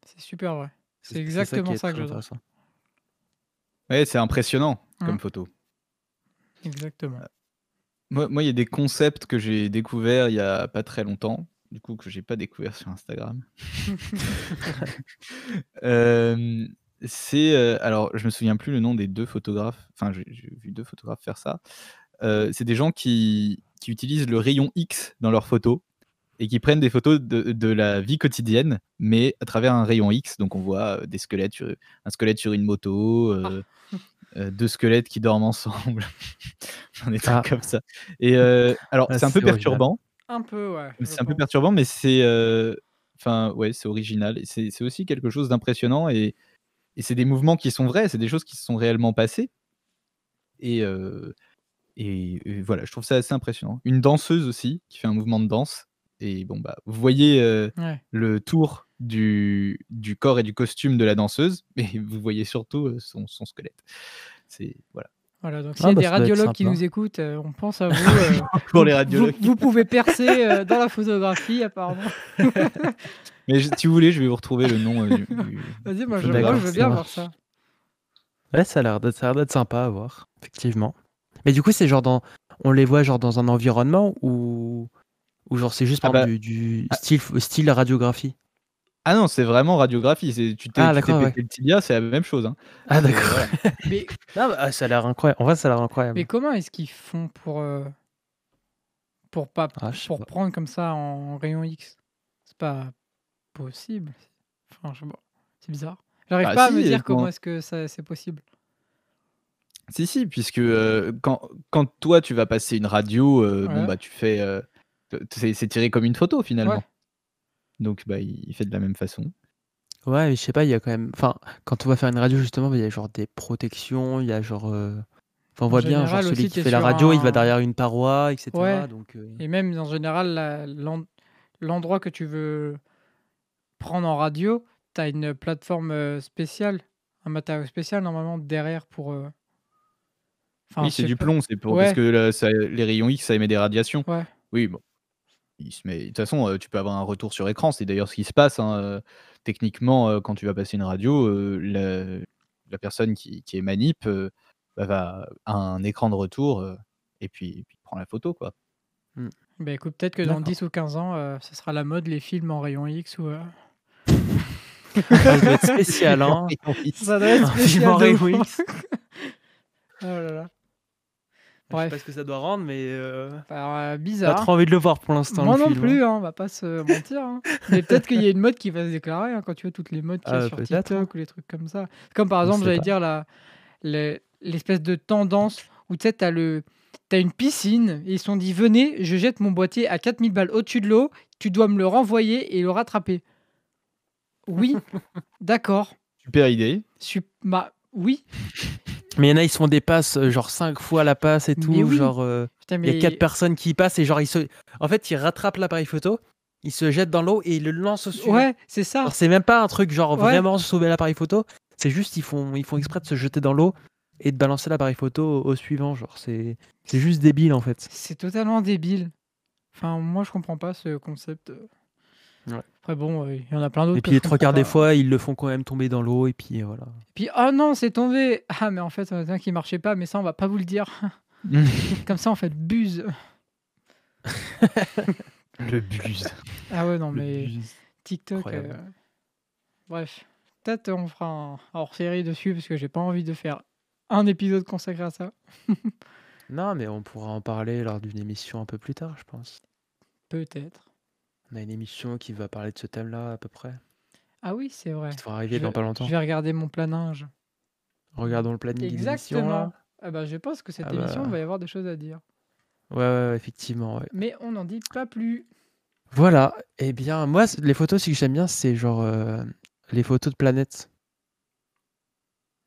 C'est super vrai. c'est ça exactement est ça que j'adore. Ouais, c'est impressionnant Mmh. comme photo. Exactement. Moi moi, il y a des concepts que j'ai découverts il y a pas très longtemps, du coup, que j'ai pas découvert sur Instagram. Hem, c'est, heu, alors je me souviens plus le nom des 2 photographes, enfin j'ai vu 2 photographes faire ça. Heu, c'est des gens qui qui utilisent le rayon X dans leurs photos et qui prennent des photos de de la vie quotidienne, mais à travers un rayon X. Donc on voit, heu, des squelettes sur un squelette sur une moto, heu heu, 2 squelettes qui dorment ensemble, des trucs Ah. comme ça et alors Ah, c'est un peu original. perturbant. Un peu, ouais, C'est un peu perturbant, mais c'est, enfin, ouais, c'est original et c'est aussi quelque chose d'impressionnant et et c'est des mouvements qui sont vrais, c'est des choses qui se sont réellement passées et heu et et voilà, je trouve ça assez impressionnant. Une danseuse aussi qui fait un mouvement de danse et bon, bah, vous voyez, Ouais. le tour du du corps et du costume de la danseuse, mais vous voyez surtout, heu, son son squelette. C'est voilà. Voilà, donc s'il y Ah a bah, des radiologues qui nous écoutent, on pense à vous, heu, Pour vous les radiologues. vous pouvez percer, dans la photographie apparemment. Mais je si vous voulez, je vais vous retrouver le nom, du du Vas-y, moi je moi veux bien voir ça. Ouais, ça a l'air d'être ça a l'air d'être sympa à voir, effectivement. Mais du coup, c'est genre dans on les voit genre dans un environnement ou ou genre c'est juste Ah par bah du du ah style style radiographie? Ah non, c'est vraiment radiographie, c'est tu t'es Ah tu t'es d'accord, ouais. pété le tibia, c'est la même chose, hein. Ah C'est d'accord. voilà. Mais Non, bah, ça a l'air incroyable. En vrai, ça a l'air mais incroyable. comment est-ce qu'ils font pour, heu pour pas Ah, pour pas. prendre comme ça en rayon X? C'est pas possible. Pas, c'est bizarre. J'arrive Bah pas à me dire comment quand est-ce que ça c'est possible. Si, si, puisque, heu, quand quand toi tu vas passer une radio, heu, bon bah, tu fais, c'est tiré comme une photo Ouais. finalement. Donc bah, il fait de la même façon. Ouais, mais je sais pas, il y a quand même enfin, quand on va faire une radio justement, il y a genre des protections, il y a genre, enfin on En voit bien genre général celui aussi, qui fait la radio, il va derrière une paroi, et cetera, ouais donc et même en général l'endroit que tu veux prendre en radio, tu as une plateforme, heu, spéciale, un matériau spécial normalement derrière pour, enfin, Oui, c'est du pas. plomb, c'est pour parce que ça les rayons X, ça émet des radiations. Ouais. Oui, bon, il se met de toute façon, heu, tu peux avoir un retour sur écran, c'est d'ailleurs ce qui se passe, hein, techniquement, quand tu vas passer une radio, la personne qui qui est manip, bah, va a un écran de retour, et puis puis prend la photo, quoi. Mmh. Beh, écoute, peut-être que dans D'accord. 10 ou 15 ans, ce sera la mode les films en rayon X ou, Ça doit être spécial, hein. Ça doit être Un film spécial en de. Oh là là. Je sais pas ce que ça doit rendre, mais euh, Bah, euh, pas bizarre. trop envie de le voir pour l'instant. Moi le non film, hein. plus, hein, on va pas se mentir. hein. Mais peut-être qu'il y a une mode qui va se déclarer hein, quand tu vois toutes les modes qu'il y a Ah, sur TikTok hein. ou les trucs comme ça. Comme par exemple, j'allais pas. dire la, l'espèce de tendance où tu sais, t'as le. T'as une piscine et ils se sont dit venez, je jette mon boîtier à 4000 balles au-dessus de l'eau, tu dois me le renvoyer et le rattraper. Oui, d'accord. Super idée. Sup- Bah oui. Mais il y en a, ils se font des passes, euh, genre 5 fois la passe et tout. Mais oui. Genre, euh, il y a mais 4 personnes qui passent et genre, ils se... en fait, ils rattrapent l'appareil photo, ils se jettent dans l'eau et ils le lancent au suivant. Ouais, c'est ça. Alors, c'est même pas un truc genre Ouais. vraiment sauver l'appareil photo, c'est juste ils font, ils font exprès de se jeter dans l'eau et de balancer l'appareil photo au, au suivant. Genre, c'est c'est juste débile en fait. C'est totalement débile. Enfin, moi, je comprends pas ce concept. Ouais. Après, bon, euh, il y en a plein d'autres. Et puis les trois quarts des fois, ils le font quand même tomber dans l'eau et puis euh, voilà. Puis, oh non, c'est tombé. Ah, mais en fait, on a un qui marchait pas, mais ça, on va pas vous le dire. Comme ça, on fait buse. Le buse. Ah ouais, non, Le mais buzz. TikTok. euh, Bref, peut-être on fera un hors série dessus parce que j'ai pas envie de faire un épisode consacré à ça. Non, mais on pourra en parler lors d'une émission un peu plus tard, je pense. Peut-être. On a une émission qui va parler de ce thème-là à peu près. Ah oui, c'est vrai. Qui devrait arriver Je dans vais- pas longtemps. Je vais regarder mon planage. Regardons le planning. Exactement. là. Ah bah, je pense que cette Ah émission, bah. va y avoir des choses à dire. Ouais, ouais, ouais, effectivement. ouais. Mais on n'en dit pas plus. Voilà. Eh bien, moi, les photos, ce que j'aime bien, c'est genre euh, les photos de planètes.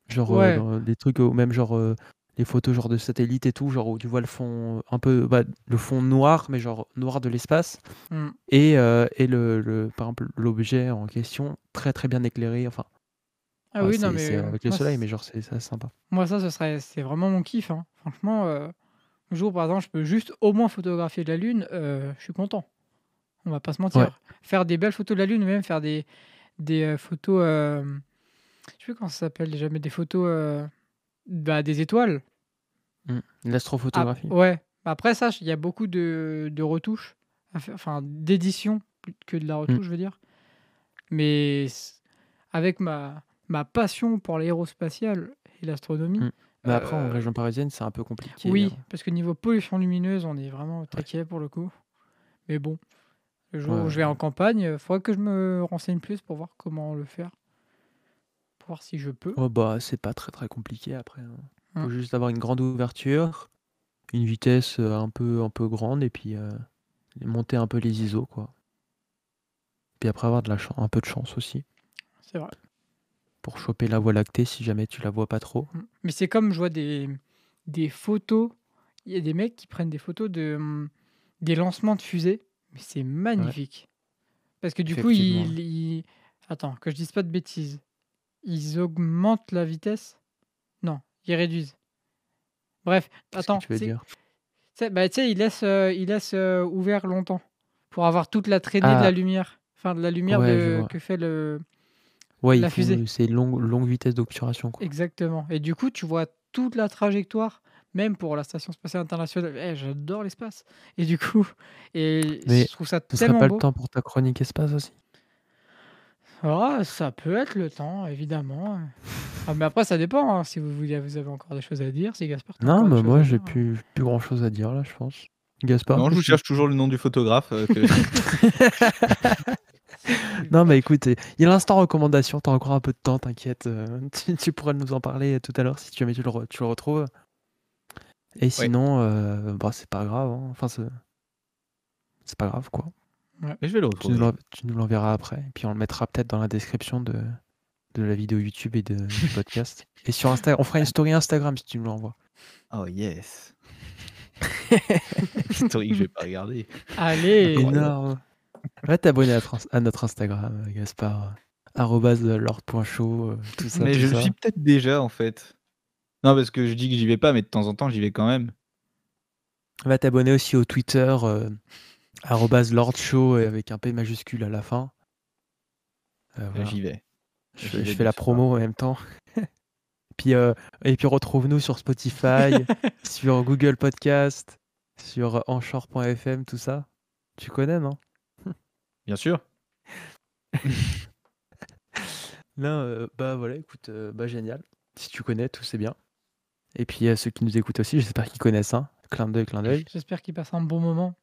Genre euh, Ouais. des trucs, ou même genre euh, les photos genre de satellites et tout, genre où tu vois le fond un peu, bah, le fond noir, mais genre noir de l'espace. Hmm. Et, euh, et le, le- par exemple, l'objet en question, très très bien éclairé. Enfin, Ah ouais, oui, non, mais euh, avec le moi, soleil, mais genre c'est ça sympa. Moi, ça, ce serait, c'est vraiment mon kiff. hein. Franchement, euh, un jour, par exemple, je peux juste au moins photographier de la Lune, euh, je suis content. On va pas se mentir. Ouais. Faire des belles photos de la Lune, même faire des, des euh, photos. euh, je sais plus comment ça s'appelle déjà, mais des photos euh, bah, des étoiles. Ah, L'astrophotographie. ouais. Après, ça, il y a beaucoup de, de retouches, enfin, d'édition plus que de la retouche, je veux dire. Mais avec ma, ma passion pour l'aérospatiale et l'astronomie. Mm. Mais après, en euh, région parisienne, c'est un peu compliqué. Oui, parce que niveau pollution lumineuse, on est vraiment au taquet pour le coup. Mais bon, le jour où Ouais. je vais en campagne, il faudrait que je me renseigne plus pour voir comment le faire. Pour voir si je peux. Oh, bah, c'est pas très très compliqué après. hein. Faut Hum. juste avoir une grande ouverture, une vitesse euh, un peu, un peu grande et puis euh, monter un peu les ISO quoi. Puis après avoir de la chan- un peu de chance aussi C'est vrai. pour choper la voie lactée si jamais tu la vois pas trop. Mm. Mais c'est comme je vois des, des photos. Il y a des mecs qui prennent des photos de, hum, des lancements de fusées. Mais c'est magnifique. Parce que du coup, Effectivement, ils, ils- Attends, que je dise pas de bêtises. Ils augmentent la vitesse? Non, ils réduisent. Bref, attends. que tu veux dire? bah, tu sais, il laisse, euh, il laisse euh, ouvert longtemps pour avoir toute la traînée de Ah. la lumière. Enfin, de la lumière Ouais, de- que fait le. Ouais, la ils font- fusée. c'est longue, longue vitesse d'obturation quoi. Exactement. Et du coup, tu vois toute la trajectoire, même pour la Station Spatiale Internationale. Eh, J'adore l'espace. Et du coup, et Mais je trouve ça Ce serait tellement pas beau. le temps pour ta chronique espace aussi? Ah, ça peut être le temps, évidemment. Ah, mais après, ça dépend. hein. Si vous, voulez- vous avez encore des choses à dire, si Gaspard. t'as Non, encore des mais choses moi à j'ai dire, plus, plus grand chose à dire là, je pense. Gaspard non, je vous qu'est-ce que- cherche toujours le nom du photographe. euh, que- Non, mais écoute, il y a l'instant recommandation, t'as encore un peu de temps, t'inquiète. euh, tu, tu pourras nous en parler tout à l'heure si jamais tu le, re- tu le retrouves. Et sinon, euh, bah, c'est pas grave. hein. Enfin, c'est c'est pas grave, quoi. Mais je vais le Tu retrouver. tu nous l'enverras après. Et puis on le mettra peut-être dans la description de, de la vidéo YouTube et de, du podcast. Et sur Instagram, on fera une story Instagram si tu nous l'envoies. Oh yes. Story que je vais pas regarder. Allez. Énorme. Va t'abonner à, notre Instagram, Gaspard. arrobase lord.show, euh, tout ça. mais tout je ça. le suis peut-être déjà en fait. Non, parce que je dis que j'y vais pas, mais de temps en temps, j'y vais quand même. Va t'abonner aussi au Twitter, euh, lordshow euh, avec un P majuscule à la fin. Euh, voilà. J'y vais. Je, fais- vais je de fais la promo en même temps. puis, euh, et puis retrouve-nous sur Spotify, sur Google Podcast, sur anchor.fm, tout ça. Tu connais, non? Bien sûr. Non, euh, bah voilà, écoute, euh, bah génial. Si tu connais, tout c'est bien. Et puis euh, ceux qui nous écoutent aussi, j'espère qu'ils connaissent. Hein. Clin d'œil, clin d'œil. J'espère qu'ils passent un bon moment.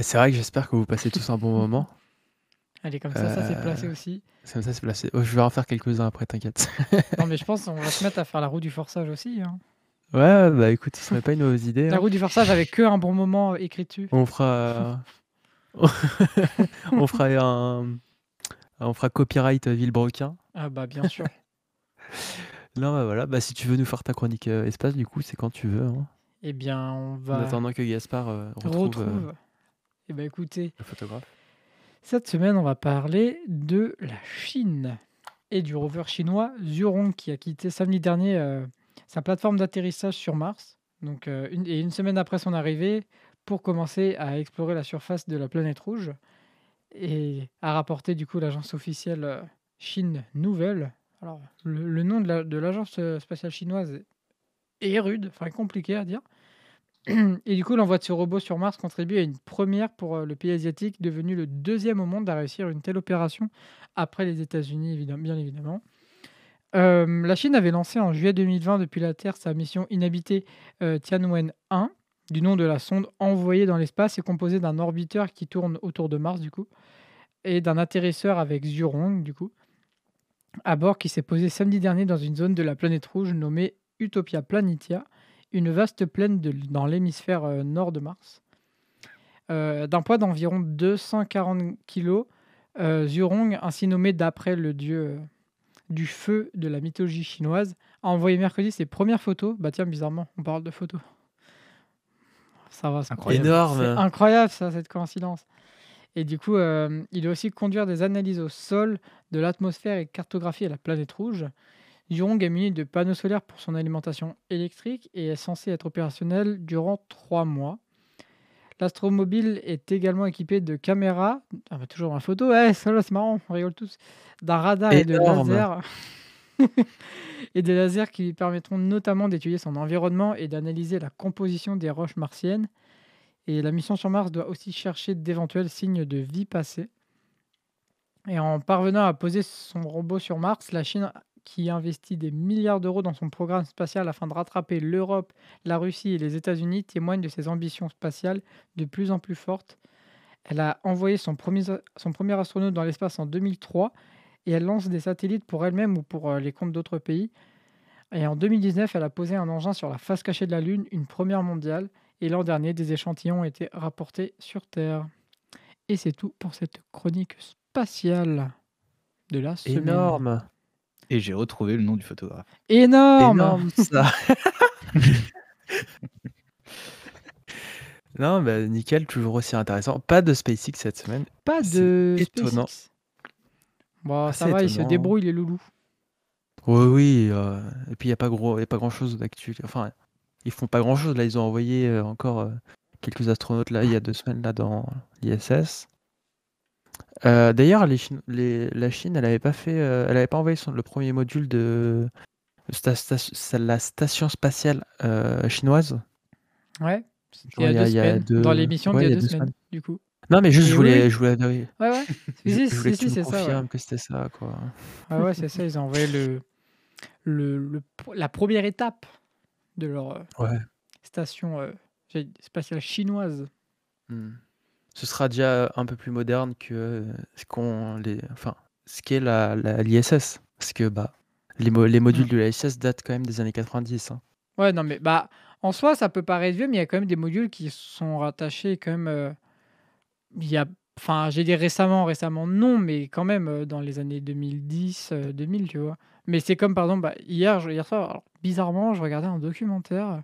C'est vrai que j'espère que vous passez tous un bon moment. Allez, comme ça, ça c'est Euh, placé aussi. Comme ça, c'est placé. Oh, je vais en faire quelques-uns après, t'inquiète. Non, mais je pense qu'on va se mettre à faire la roue du forçage aussi. hein. ouais, bah écoute, ce serait pas une mauvaise idée. La hein. roue du forçage avec que un bon moment écrit dessus. On fera. on fera un. On fera copyright euh, Villebrequin. Ah bah bien sûr. Non, bah voilà. Bah, si tu veux nous faire ta chronique euh, espace, du coup, c'est quand tu veux. hein. eh bien, on En va attendant que Gaspard euh, retrouve, retrouve. euh, Eh ben écoutez, le photographe. cette semaine, on va parler de la Chine et du rover chinois Zhurong qui a quitté samedi dernier euh, sa plateforme d'atterrissage sur Mars. Donc, euh, une, et une semaine après son arrivée, pour commencer à explorer la surface de la planète rouge et a rapporté du coup l'agence officielle euh, Chine Nouvelle. Alors, le, le nom de la- de l'agence spatiale chinoise est rude, enfin compliqué à dire. Et du coup, l'envoi de ce robot sur Mars contribue à une première pour euh, le pays asiatique, devenu le deuxième au monde à réussir une telle opération, après les États-Unis, bien évidemment. Euh, la Chine avait lancé en juillet 2020 depuis la Terre sa mission inhabitée euh, Tianwen 1, du nom de la sonde envoyée dans l'espace et composée d'un orbiteur qui tourne autour de Mars, du coup, et d'un atterrisseur avec Zhurong, du coup, à bord qui s'est posé samedi dernier dans une zone de la planète rouge nommée Utopia Planitia, une vaste plaine de- dans l'hémisphère euh, nord de Mars. Euh, D'un poids d'environ 240 kg, euh, Zhurong, ainsi nommé d'après le dieu euh, du feu de la mythologie chinoise, a envoyé mercredi ses premières photos. Bah tiens, bizarrement, on parle de photos. Ça va, c'est Incroyable. Énorme. c'est incroyable ça, cette coïncidence. Et du coup, euh, il doit aussi conduire des analyses au sol de l'atmosphère et cartographier la planète rouge. Zhurong est muni de panneaux solaires pour son alimentation électrique et est censé être opérationnel durant trois mois. L'astromobile est également équipé de caméras, ah bah, toujours la photo, là, c'est marrant, on rigole tous, d'un radar et de lasers. et des lasers qui lui permettront notamment d'étudier son environnement et d'analyser la composition des roches martiennes. Et la mission sur Mars doit aussi chercher d'éventuels signes de vie passée. Et en parvenant à poser son robot sur Mars, la Chine, qui investit des milliards d'euros dans son programme spatial afin de rattraper l'Europe, la Russie et les États-Unis, témoigne de ses ambitions spatiales de plus en plus fortes. Elle a envoyé son premier, son premier astronaute dans l'espace en 2003 et elle lance des satellites pour elle-même ou pour euh, les comptes d'autres pays. Et en 2019, elle a posé un engin sur la face cachée de la Lune, une première mondiale. Et l'an dernier, des échantillons ont été rapportés sur Terre. Et c'est tout pour cette chronique spatiale de la semaine. Énorme. Et j'ai retrouvé le nom du photographe. Énorme, Énorme ça. non, bah nickel, toujours aussi intéressant. Pas de SpaceX cette semaine. Pas de étonnant. SpaceX. Bon, ça Assez va, ils se étonnant. débrouillent les loulous. Oui, oui. euh, et puis il n'y a pas gros, y a pas grand chose d'actu. Enfin, ils font pas grand chose. Là, ils ont envoyé euh, encore euh, quelques astronautes là il y a deux semaines là dans l'ISS. Euh, D'ailleurs, les Chine- les- la Chine, elle avait pas fait, euh, elle avait pas envoyé son- le premier module de sta- sta- sta- la station spatiale euh, chinoise. Ouais. C'était Genre, il y a deux semaines. deux- Dans l'émission ouais, d'il y il a deux semaines, semaines. du coup. Non, mais juste, Et je oui, voulais, oui. je voulais, ouais, Ouais, ouais. je, Si, je voulais si, que tu si, me c'est ça. ouais. confirmes que c'était ça, quoi. Ah ouais, c'est ça. Ils ont envoyé le, le, le- la première étape de leur Ouais. station spatiale chinoise. Hmm. Ce sera déjà un peu plus moderne que ce qu'on les, enfin, ce qu'est la, la- l'ISS, parce que bah les, mo- les modules Mm. de l'ISS datent quand même des années 90. hein. Ouais, non, mais bah, en soi, ça peut paraître vieux, mais il y a quand même des modules qui sont rattachés quand même. euh, il y a, enfin, j'ai dit récemment, récemment, non, mais quand même euh, dans les années 2010, euh, 2000, tu vois. Mais c'est comme par exemple, bah, hier, hier soir, alors, bizarrement, je regardais un documentaire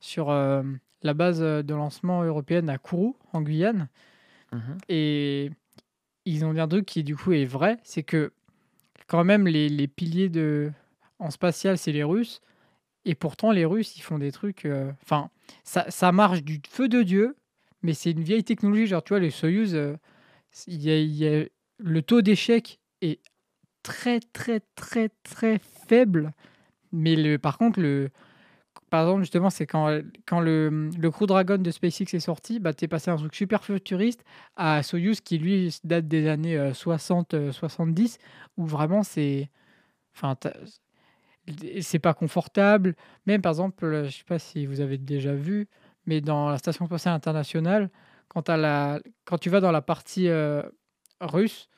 sur euh, la base euh, de lancement européenne à Kourou, en Guyane. Mhm. Et ils ont dit un truc qui, du coup, est vrai c'est que quand même, les, les piliers de... en spatial, c'est les Russes. Et pourtant, les Russes, ils font des trucs. euh, Enfin, ça, ça marche du feu de Dieu, mais c'est une vieille technologie. Genre, tu vois, les Soyuz, euh, a- y a- le taux d'échec est très, très, très, très faible. Mais le, par contre, le, par exemple, justement, c'est quand, le, le Crew Dragon de SpaceX est sorti, bah, tu es passé un truc super futuriste à Soyuz qui, lui, date des années 60-70, où vraiment c'est. Enfin, c'est pas confortable. Même par exemple, euh, je sais pas si vous avez déjà vu, mais dans la station spatiale internationale, quand, tu vas dans la partie euh, russe,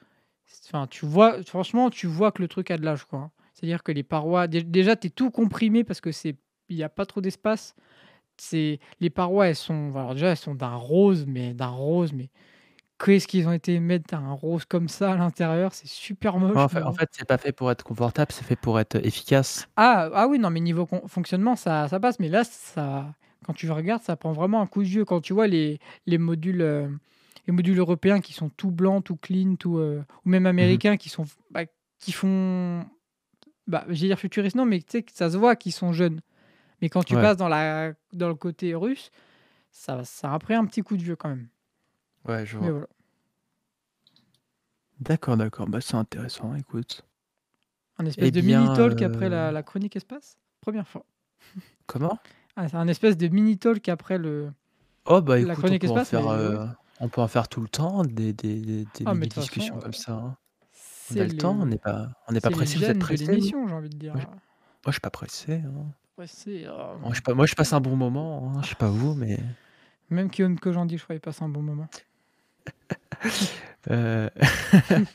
enfin, tu vois, franchement, tu vois que le truc a de l'âge, quoi. C'est-à-dire que les parois, dé- déjà, tu es tout comprimé parce que c'est, il n'y a pas trop d'espace. C'est, les parois, elles sont, alors déjà, elles sont d'un rose, mais d'un rose, mais qu'est-ce qu'ils ont été mettre un rose comme ça à l'intérieur, c'est super moche. En fait, en fait, c'est pas fait pour être confortable, c'est fait pour être efficace. Ah, ah oui, non, mais niveau fonctionnement, ça, ça passe. Mais là, ça, quand tu regardes, ça prend vraiment un coup de vieux. Quand tu vois les, les modules, euh, les modules européens qui sont tout blancs, tout clean, tout, euh, ou même américains qui sont, bah, qui font, bah, j'ai dire futuriste, non, mais tu sais que ça se voit qu'ils sont jeunes. Mais quand tu Ouais. passes dans la, dans le côté russe, ça, ça a pris un petit coup de vieux quand même. Ouais, je vois. voilà. D'accord, d'accord. Bah, c'est intéressant, écoute. Un espèce Eh de bien, mini talk après euh, la, la chronique espace? Première fois. Comment? Ah, c'est un espèce de mini talk après le. Oh, bah La écoute, on chronique peut en espace, faire, mais euh, on peut en faire tout le temps, des, des, des, des Ah, de façon, comme euh, ça. hein. On a le temps, on n'est pas, on pas pressé. Vous êtes de pressé vous l'émission, j'ai envie de dire. Moi, Moi, je suis pas pressé. hein. Euh, Moi, je, pas- moi, je passe un bon moment. hein. Je sais pas vous, mais. Même j'en dis, je crois qu'il passe un bon moment. Euh,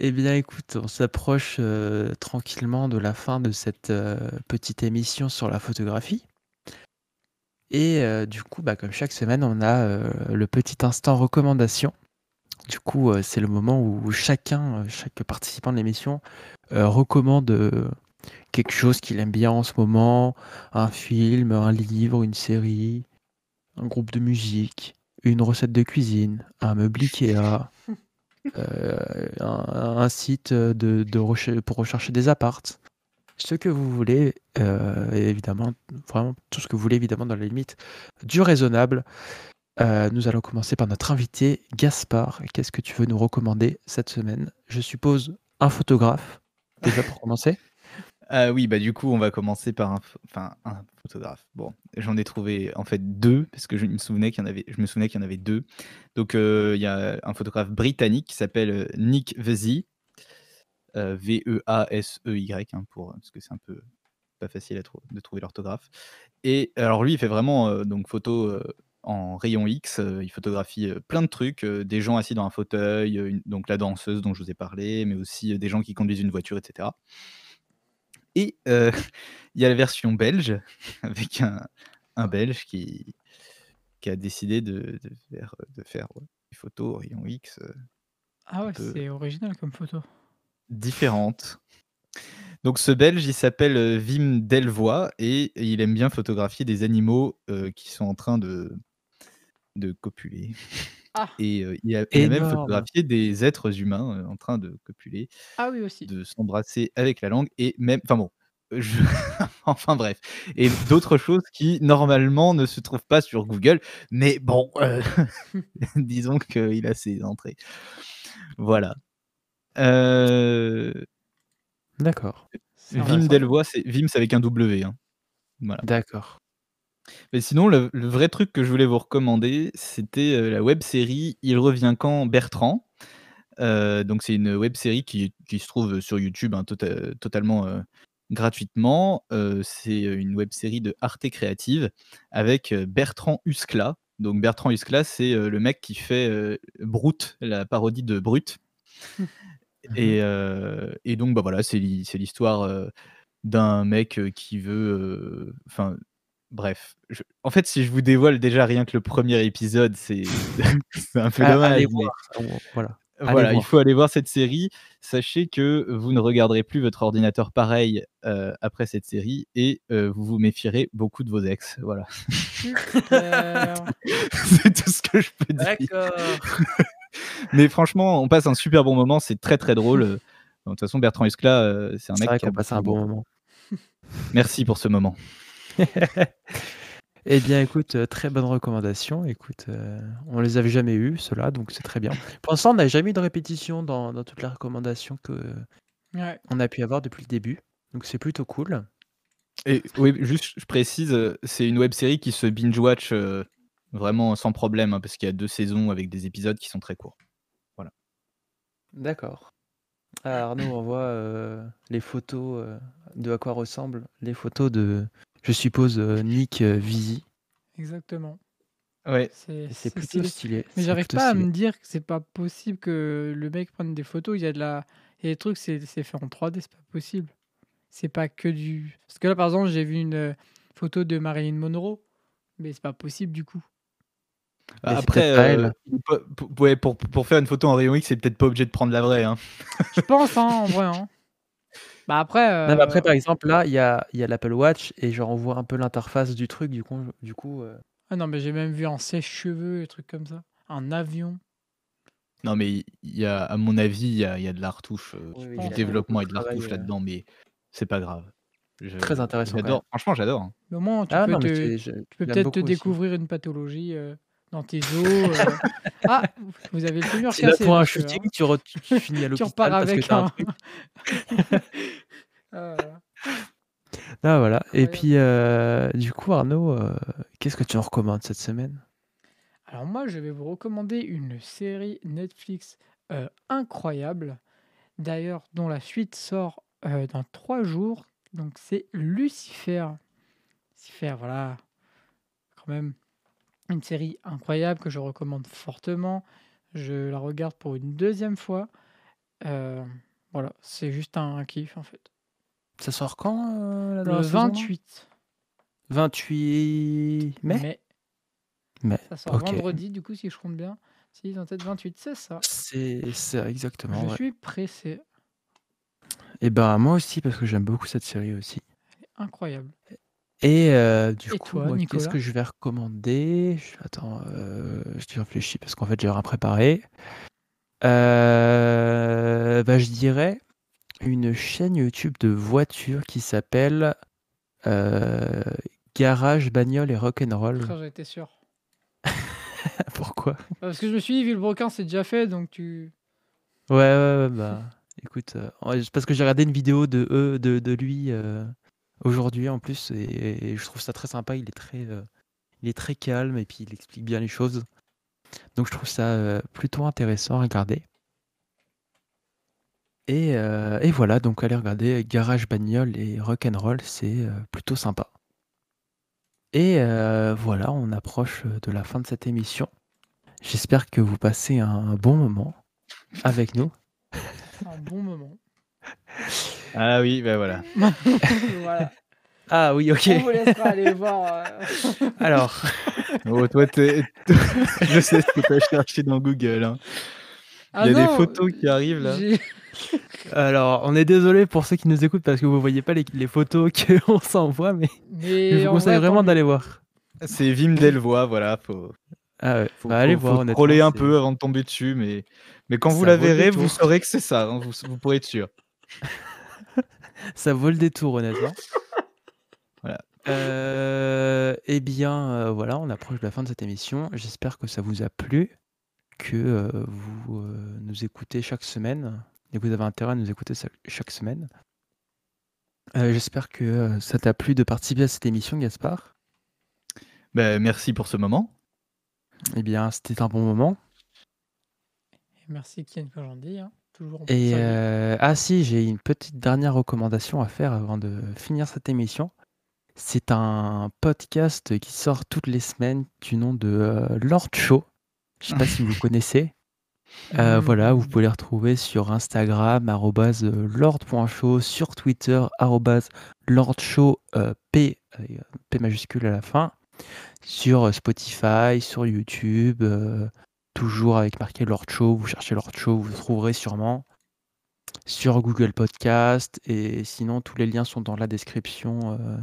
Eh bien, écoute, on s'approche euh, tranquillement de la fin de cette euh, petite émission sur la photographie. Et euh, du coup, bah, comme chaque semaine, on a euh, le petit instant recommandation. Du coup, euh, c'est le moment où chacun, chaque participant de l'émission, euh, recommande euh, quelque chose qu'il aime bien en ce moment, un film, un livre, une série, un groupe de musique, une recette de cuisine, un meuble Ikea, euh, un, un site de, de recher- pour rechercher des appartes. Ce que vous voulez, euh, et évidemment, vraiment tout ce que vous voulez, évidemment, dans la limite du raisonnable. Euh, nous allons commencer par notre invité, Gaspard. Qu'est-ce que tu veux nous recommander cette semaine? Je suppose un photographe, déjà pour commencer. Ah oui, bah du coup, on va commencer par un, enfin, un photographe. Bon, j'en ai trouvé en fait deux parce que je me souvenais qu'il y en avait, je me souvenais qu'il y en avait deux. Donc euh, il y a un photographe britannique qui s'appelle euh, Nick Vesey, euh, V-E-A-S-E-Y, hein, pour parce que c'est un peu pas facile de trouver l'orthographe. Et alors lui, il fait vraiment euh, donc photo euh, en rayon X. euh, il photographie euh, plein de trucs, euh, des gens assis dans un fauteuil, euh, donc la danseuse dont je vous ai parlé, mais aussi euh, des gens qui conduisent une voiture, etc. Et euh, il y a la version belge avec un, un Belge qui, qui a décidé de, de faire, de faire ouais, des photos rayon X euh, Ah ouais, c'est original comme photo. différentes. Donc ce Belge, il s'appelle euh, Wim Delvoye et il aime bien photographier des animaux euh, qui sont en train de, de copuler. Ah. Et euh, il, a, il a même Énorme. photographié des êtres humains euh, en train de copuler. Ah oui, aussi. de s'embrasser avec la langue et même enfin bon je- enfin bref et d'autres choses qui normalement ne se trouvent pas sur Google mais bon euh, disons qu'il a ses entrées voilà Euh, D'accord, C'est Vim intéressant. Delvoye c'est Vim c'est avec un W hein. voilà d'accord. Mais sinon le, le vrai truc que je voulais vous recommander c'était euh, la web série Il revient quand Bertrand Euh, donc c'est une web série qui, qui se trouve sur YouTube hein, tota- totalement euh, gratuitement. C'est une web série de Arte Créative avec Bertrand Huskla. Donc Bertrand Huskla, c'est le mec qui fait Brute, la parodie de Brute. Et, euh, et donc bah voilà, c'est l'hi- c'est l'histoire d'un mec qui veut, euh. Bref, Je- en fait, si je vous dévoile déjà rien que le premier épisode, c'est un peu Ah, dommage. allez mais- voir. Voilà. Allez voilà, il voir. faut aller voir cette série. Sachez que vous ne regarderez plus votre ordinateur pareil euh, après cette série et euh, vous vous méfierez beaucoup de vos ex. Voilà, c'est tout ce que je peux dire. D'accord. Mais franchement, on passe un super bon moment. C'est très très drôle. De toute façon, Bertrand Huskla, euh, c'est un mec vrai qui a passe un bon moment. Merci pour ce moment. Eh bien, écoute, euh, très bonne recommandation. Écoute, euh, on les avait jamais eus, ceux-là, donc c'est très bien. Pour l'instant, on n'a jamais eu de répétition dans, dans toutes les recommandations que Ouais. on a pu avoir depuis le début. Donc c'est plutôt cool. Et oui, juste, je précise, euh, c'est une web série qui se binge-watch euh, vraiment sans problème, hein, parce qu'il y a deux saisons avec des épisodes qui sont très courts. D'accord. Ah, Arnaud envoie euh, les photos euh, de à quoi ressemblent les photos de, je suppose, euh, Nick euh, Visi. Exactement. Ouais. C'est Et C'est c'est plutôt stylé. stylé. Mais j'arrive pas à me dire que c'est pas possible que le mec prenne des photos. Il y a de la. Il y a des trucs, c'est c'est fait en 3D, c'est pas possible. C'est pas que du. Parce que là, par exemple, j'ai vu une euh, photo de Marilyn Monroe, mais c'est pas possible du coup. Mais c'est Après, euh, pour, pour faire une photo en rayon X, c'est peut-être pas obligé de prendre la vraie. Hein. Je pense, hein, en vrai. hein. Bah après. Non, mais après, euh, par exemple, là, il y a, il y a l'Apple Watch et genre on voit un peu l'interface du truc. Du coup, du coup euh, Ah non, mais j'ai même vu un sèche-cheveux, des trucs comme ça. Un avion. Non, mais il y a, à mon avis, il y a, il y a de la retouche, euh, Oui, oui, du il y a développement et de la retouche euh. là-dedans, mais c'est pas grave. Je- Très intéressant, quand J'adore. Franchement, j'adore. hein. Mais au moins, tu Ah peux, non, mais te, c'est- je- tu peux j'aime peut-être te beaucoup aussi. découvrir une pathologie euh, dans tes os. euh. Ah, vous avez le fémur C'est cassé. pour un hein. shooting, tu, re- tu- tu finis à Tu l'hôpital repars parce que avec t'as un un. truc. Ah, voilà. Ah, voilà. Et puis, euh, du coup, Arnaud, euh, qu'est-ce que tu nous recommandes cette semaine? Alors moi, je vais vous recommander une série Netflix euh, incroyable, d'ailleurs dont la suite sort euh, dans trois jours. Donc c'est Lucifer. Lucifer, voilà, quand même une série incroyable que je recommande fortement. Je la regarde pour une deuxième fois. Euh, voilà, c'est juste un kiff en fait. Ça sort quand euh, Le la saison, là 28 28 mai? Mai. Mai, Ça sort vendredi, du coup, si je compte bien. Si, dans tête 28, c'est ça. C'est c'est exactement. Je ouais. suis pressé. Et ben moi aussi parce que j'aime beaucoup cette série aussi. Incroyable. Et euh, du Et coup, toi, moi, qu'est-ce Nicolas que je vais recommander? Attends, je t'y réfléchis parce qu'en fait j'ai rien préparé. Euh, bah, je dirais une chaîne YouTube de voitures qui s'appelle euh, Garage Bagnole et Rock'n'Roll. Frère, j'étais sûr? Pourquoi? Parce que je me suis dit, vu le broquin, c'est déjà fait, donc tu. Ouais, ouais, ouais, bah écoute, ouais, parce que j'ai regardé une vidéo de eux, de, de lui aujourd'hui en plus, et, et je trouve ça très sympa. Il est très, euh, il est très calme et puis il explique bien les choses. Donc je trouve ça euh, plutôt intéressant à regarder. Et, euh, et voilà, donc allez regarder Garage Bagnole et Rock'n'Roll, c'est plutôt sympa. Et voilà, on approche de la fin de cette émission. J'espère que vous passez un bon moment avec nous. Un bon moment. Ah oui, ben voilà. voilà. Ah oui, ok. On vous laissera aller voir. euh, Alors, Oh, toi, t'es- je sais ce que t'as cherché dans Google. hein. Ah Il y a non, des photos qui arrivent là. j'ai- alors, on est désolé pour ceux qui nous écoutent parce que vous voyez pas les, les photos qu'on s'envoie, mais Mais je vous conseille vrai, vraiment d'aller voir. C'est Vim Delvoye, voilà. Faut, Ah ouais, faut, bah, allez faut- voir faut honnêtement. scroller un c'est- peu avant de tomber dessus, mais, mais quand vous la verrez, vous saurez que c'est ça. hein, vous, vous pourrez être sûr. Ça vaut le détour, honnêtement. Voilà. Euh, eh bien, euh, voilà, on approche de la fin de cette émission. J'espère que ça vous a plu, que euh, vous euh, nous écoutez chaque semaine et que vous avez intérêt à nous écouter chaque semaine. Euh, J'espère que euh, ça t'a plu de participer à cette émission, Gaspard. Ben, merci pour ce moment. Eh bien, c'était un bon moment. Merci Kian Kojandi. Hein. Toujours Et euh, ah si, j'ai une petite dernière recommandation à faire avant de finir cette émission. C'est un podcast qui sort toutes les semaines du nom de euh, Lord Show. Je sais pas si vous connaissez. Euh. Voilà, vous pouvez les retrouver sur Instagram, arrobase, lord.show, sur Twitter, arrobase, lordshow, P, P majuscule à la fin, sur Spotify, sur YouTube, toujours avec marqué Lord Show, vous cherchez Lord Show, vous trouverez sûrement, sur Google Podcast, et sinon tous les liens sont dans la description euh,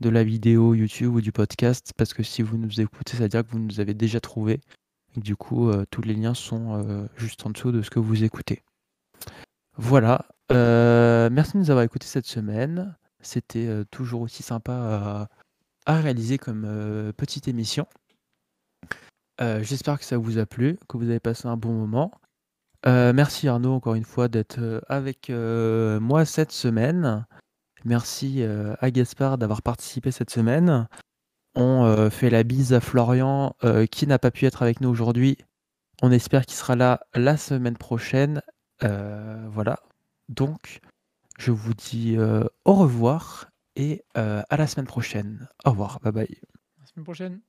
de la vidéo YouTube ou du podcast, parce que si vous nous écoutez, ça veut dire que vous nous avez déjà trouvé. Et du coup, euh, tous les liens sont euh, juste en dessous de ce que vous écoutez. Voilà. Merci de nous avoir écoutés cette semaine. C'était toujours aussi sympa à, réaliser comme petite émission. Euh, J'espère que ça vous a plu, que vous avez passé un bon moment. Euh, merci Arnaud encore une fois d'être euh, avec moi cette semaine. Merci à Gaspard d'avoir participé cette semaine. On fait la bise à Florian qui n'a pas pu être avec nous aujourd'hui. On espère qu'il sera là la semaine prochaine. Voilà. Donc, je vous dis au revoir et à la semaine prochaine. Au revoir, bye bye. La semaine prochaine.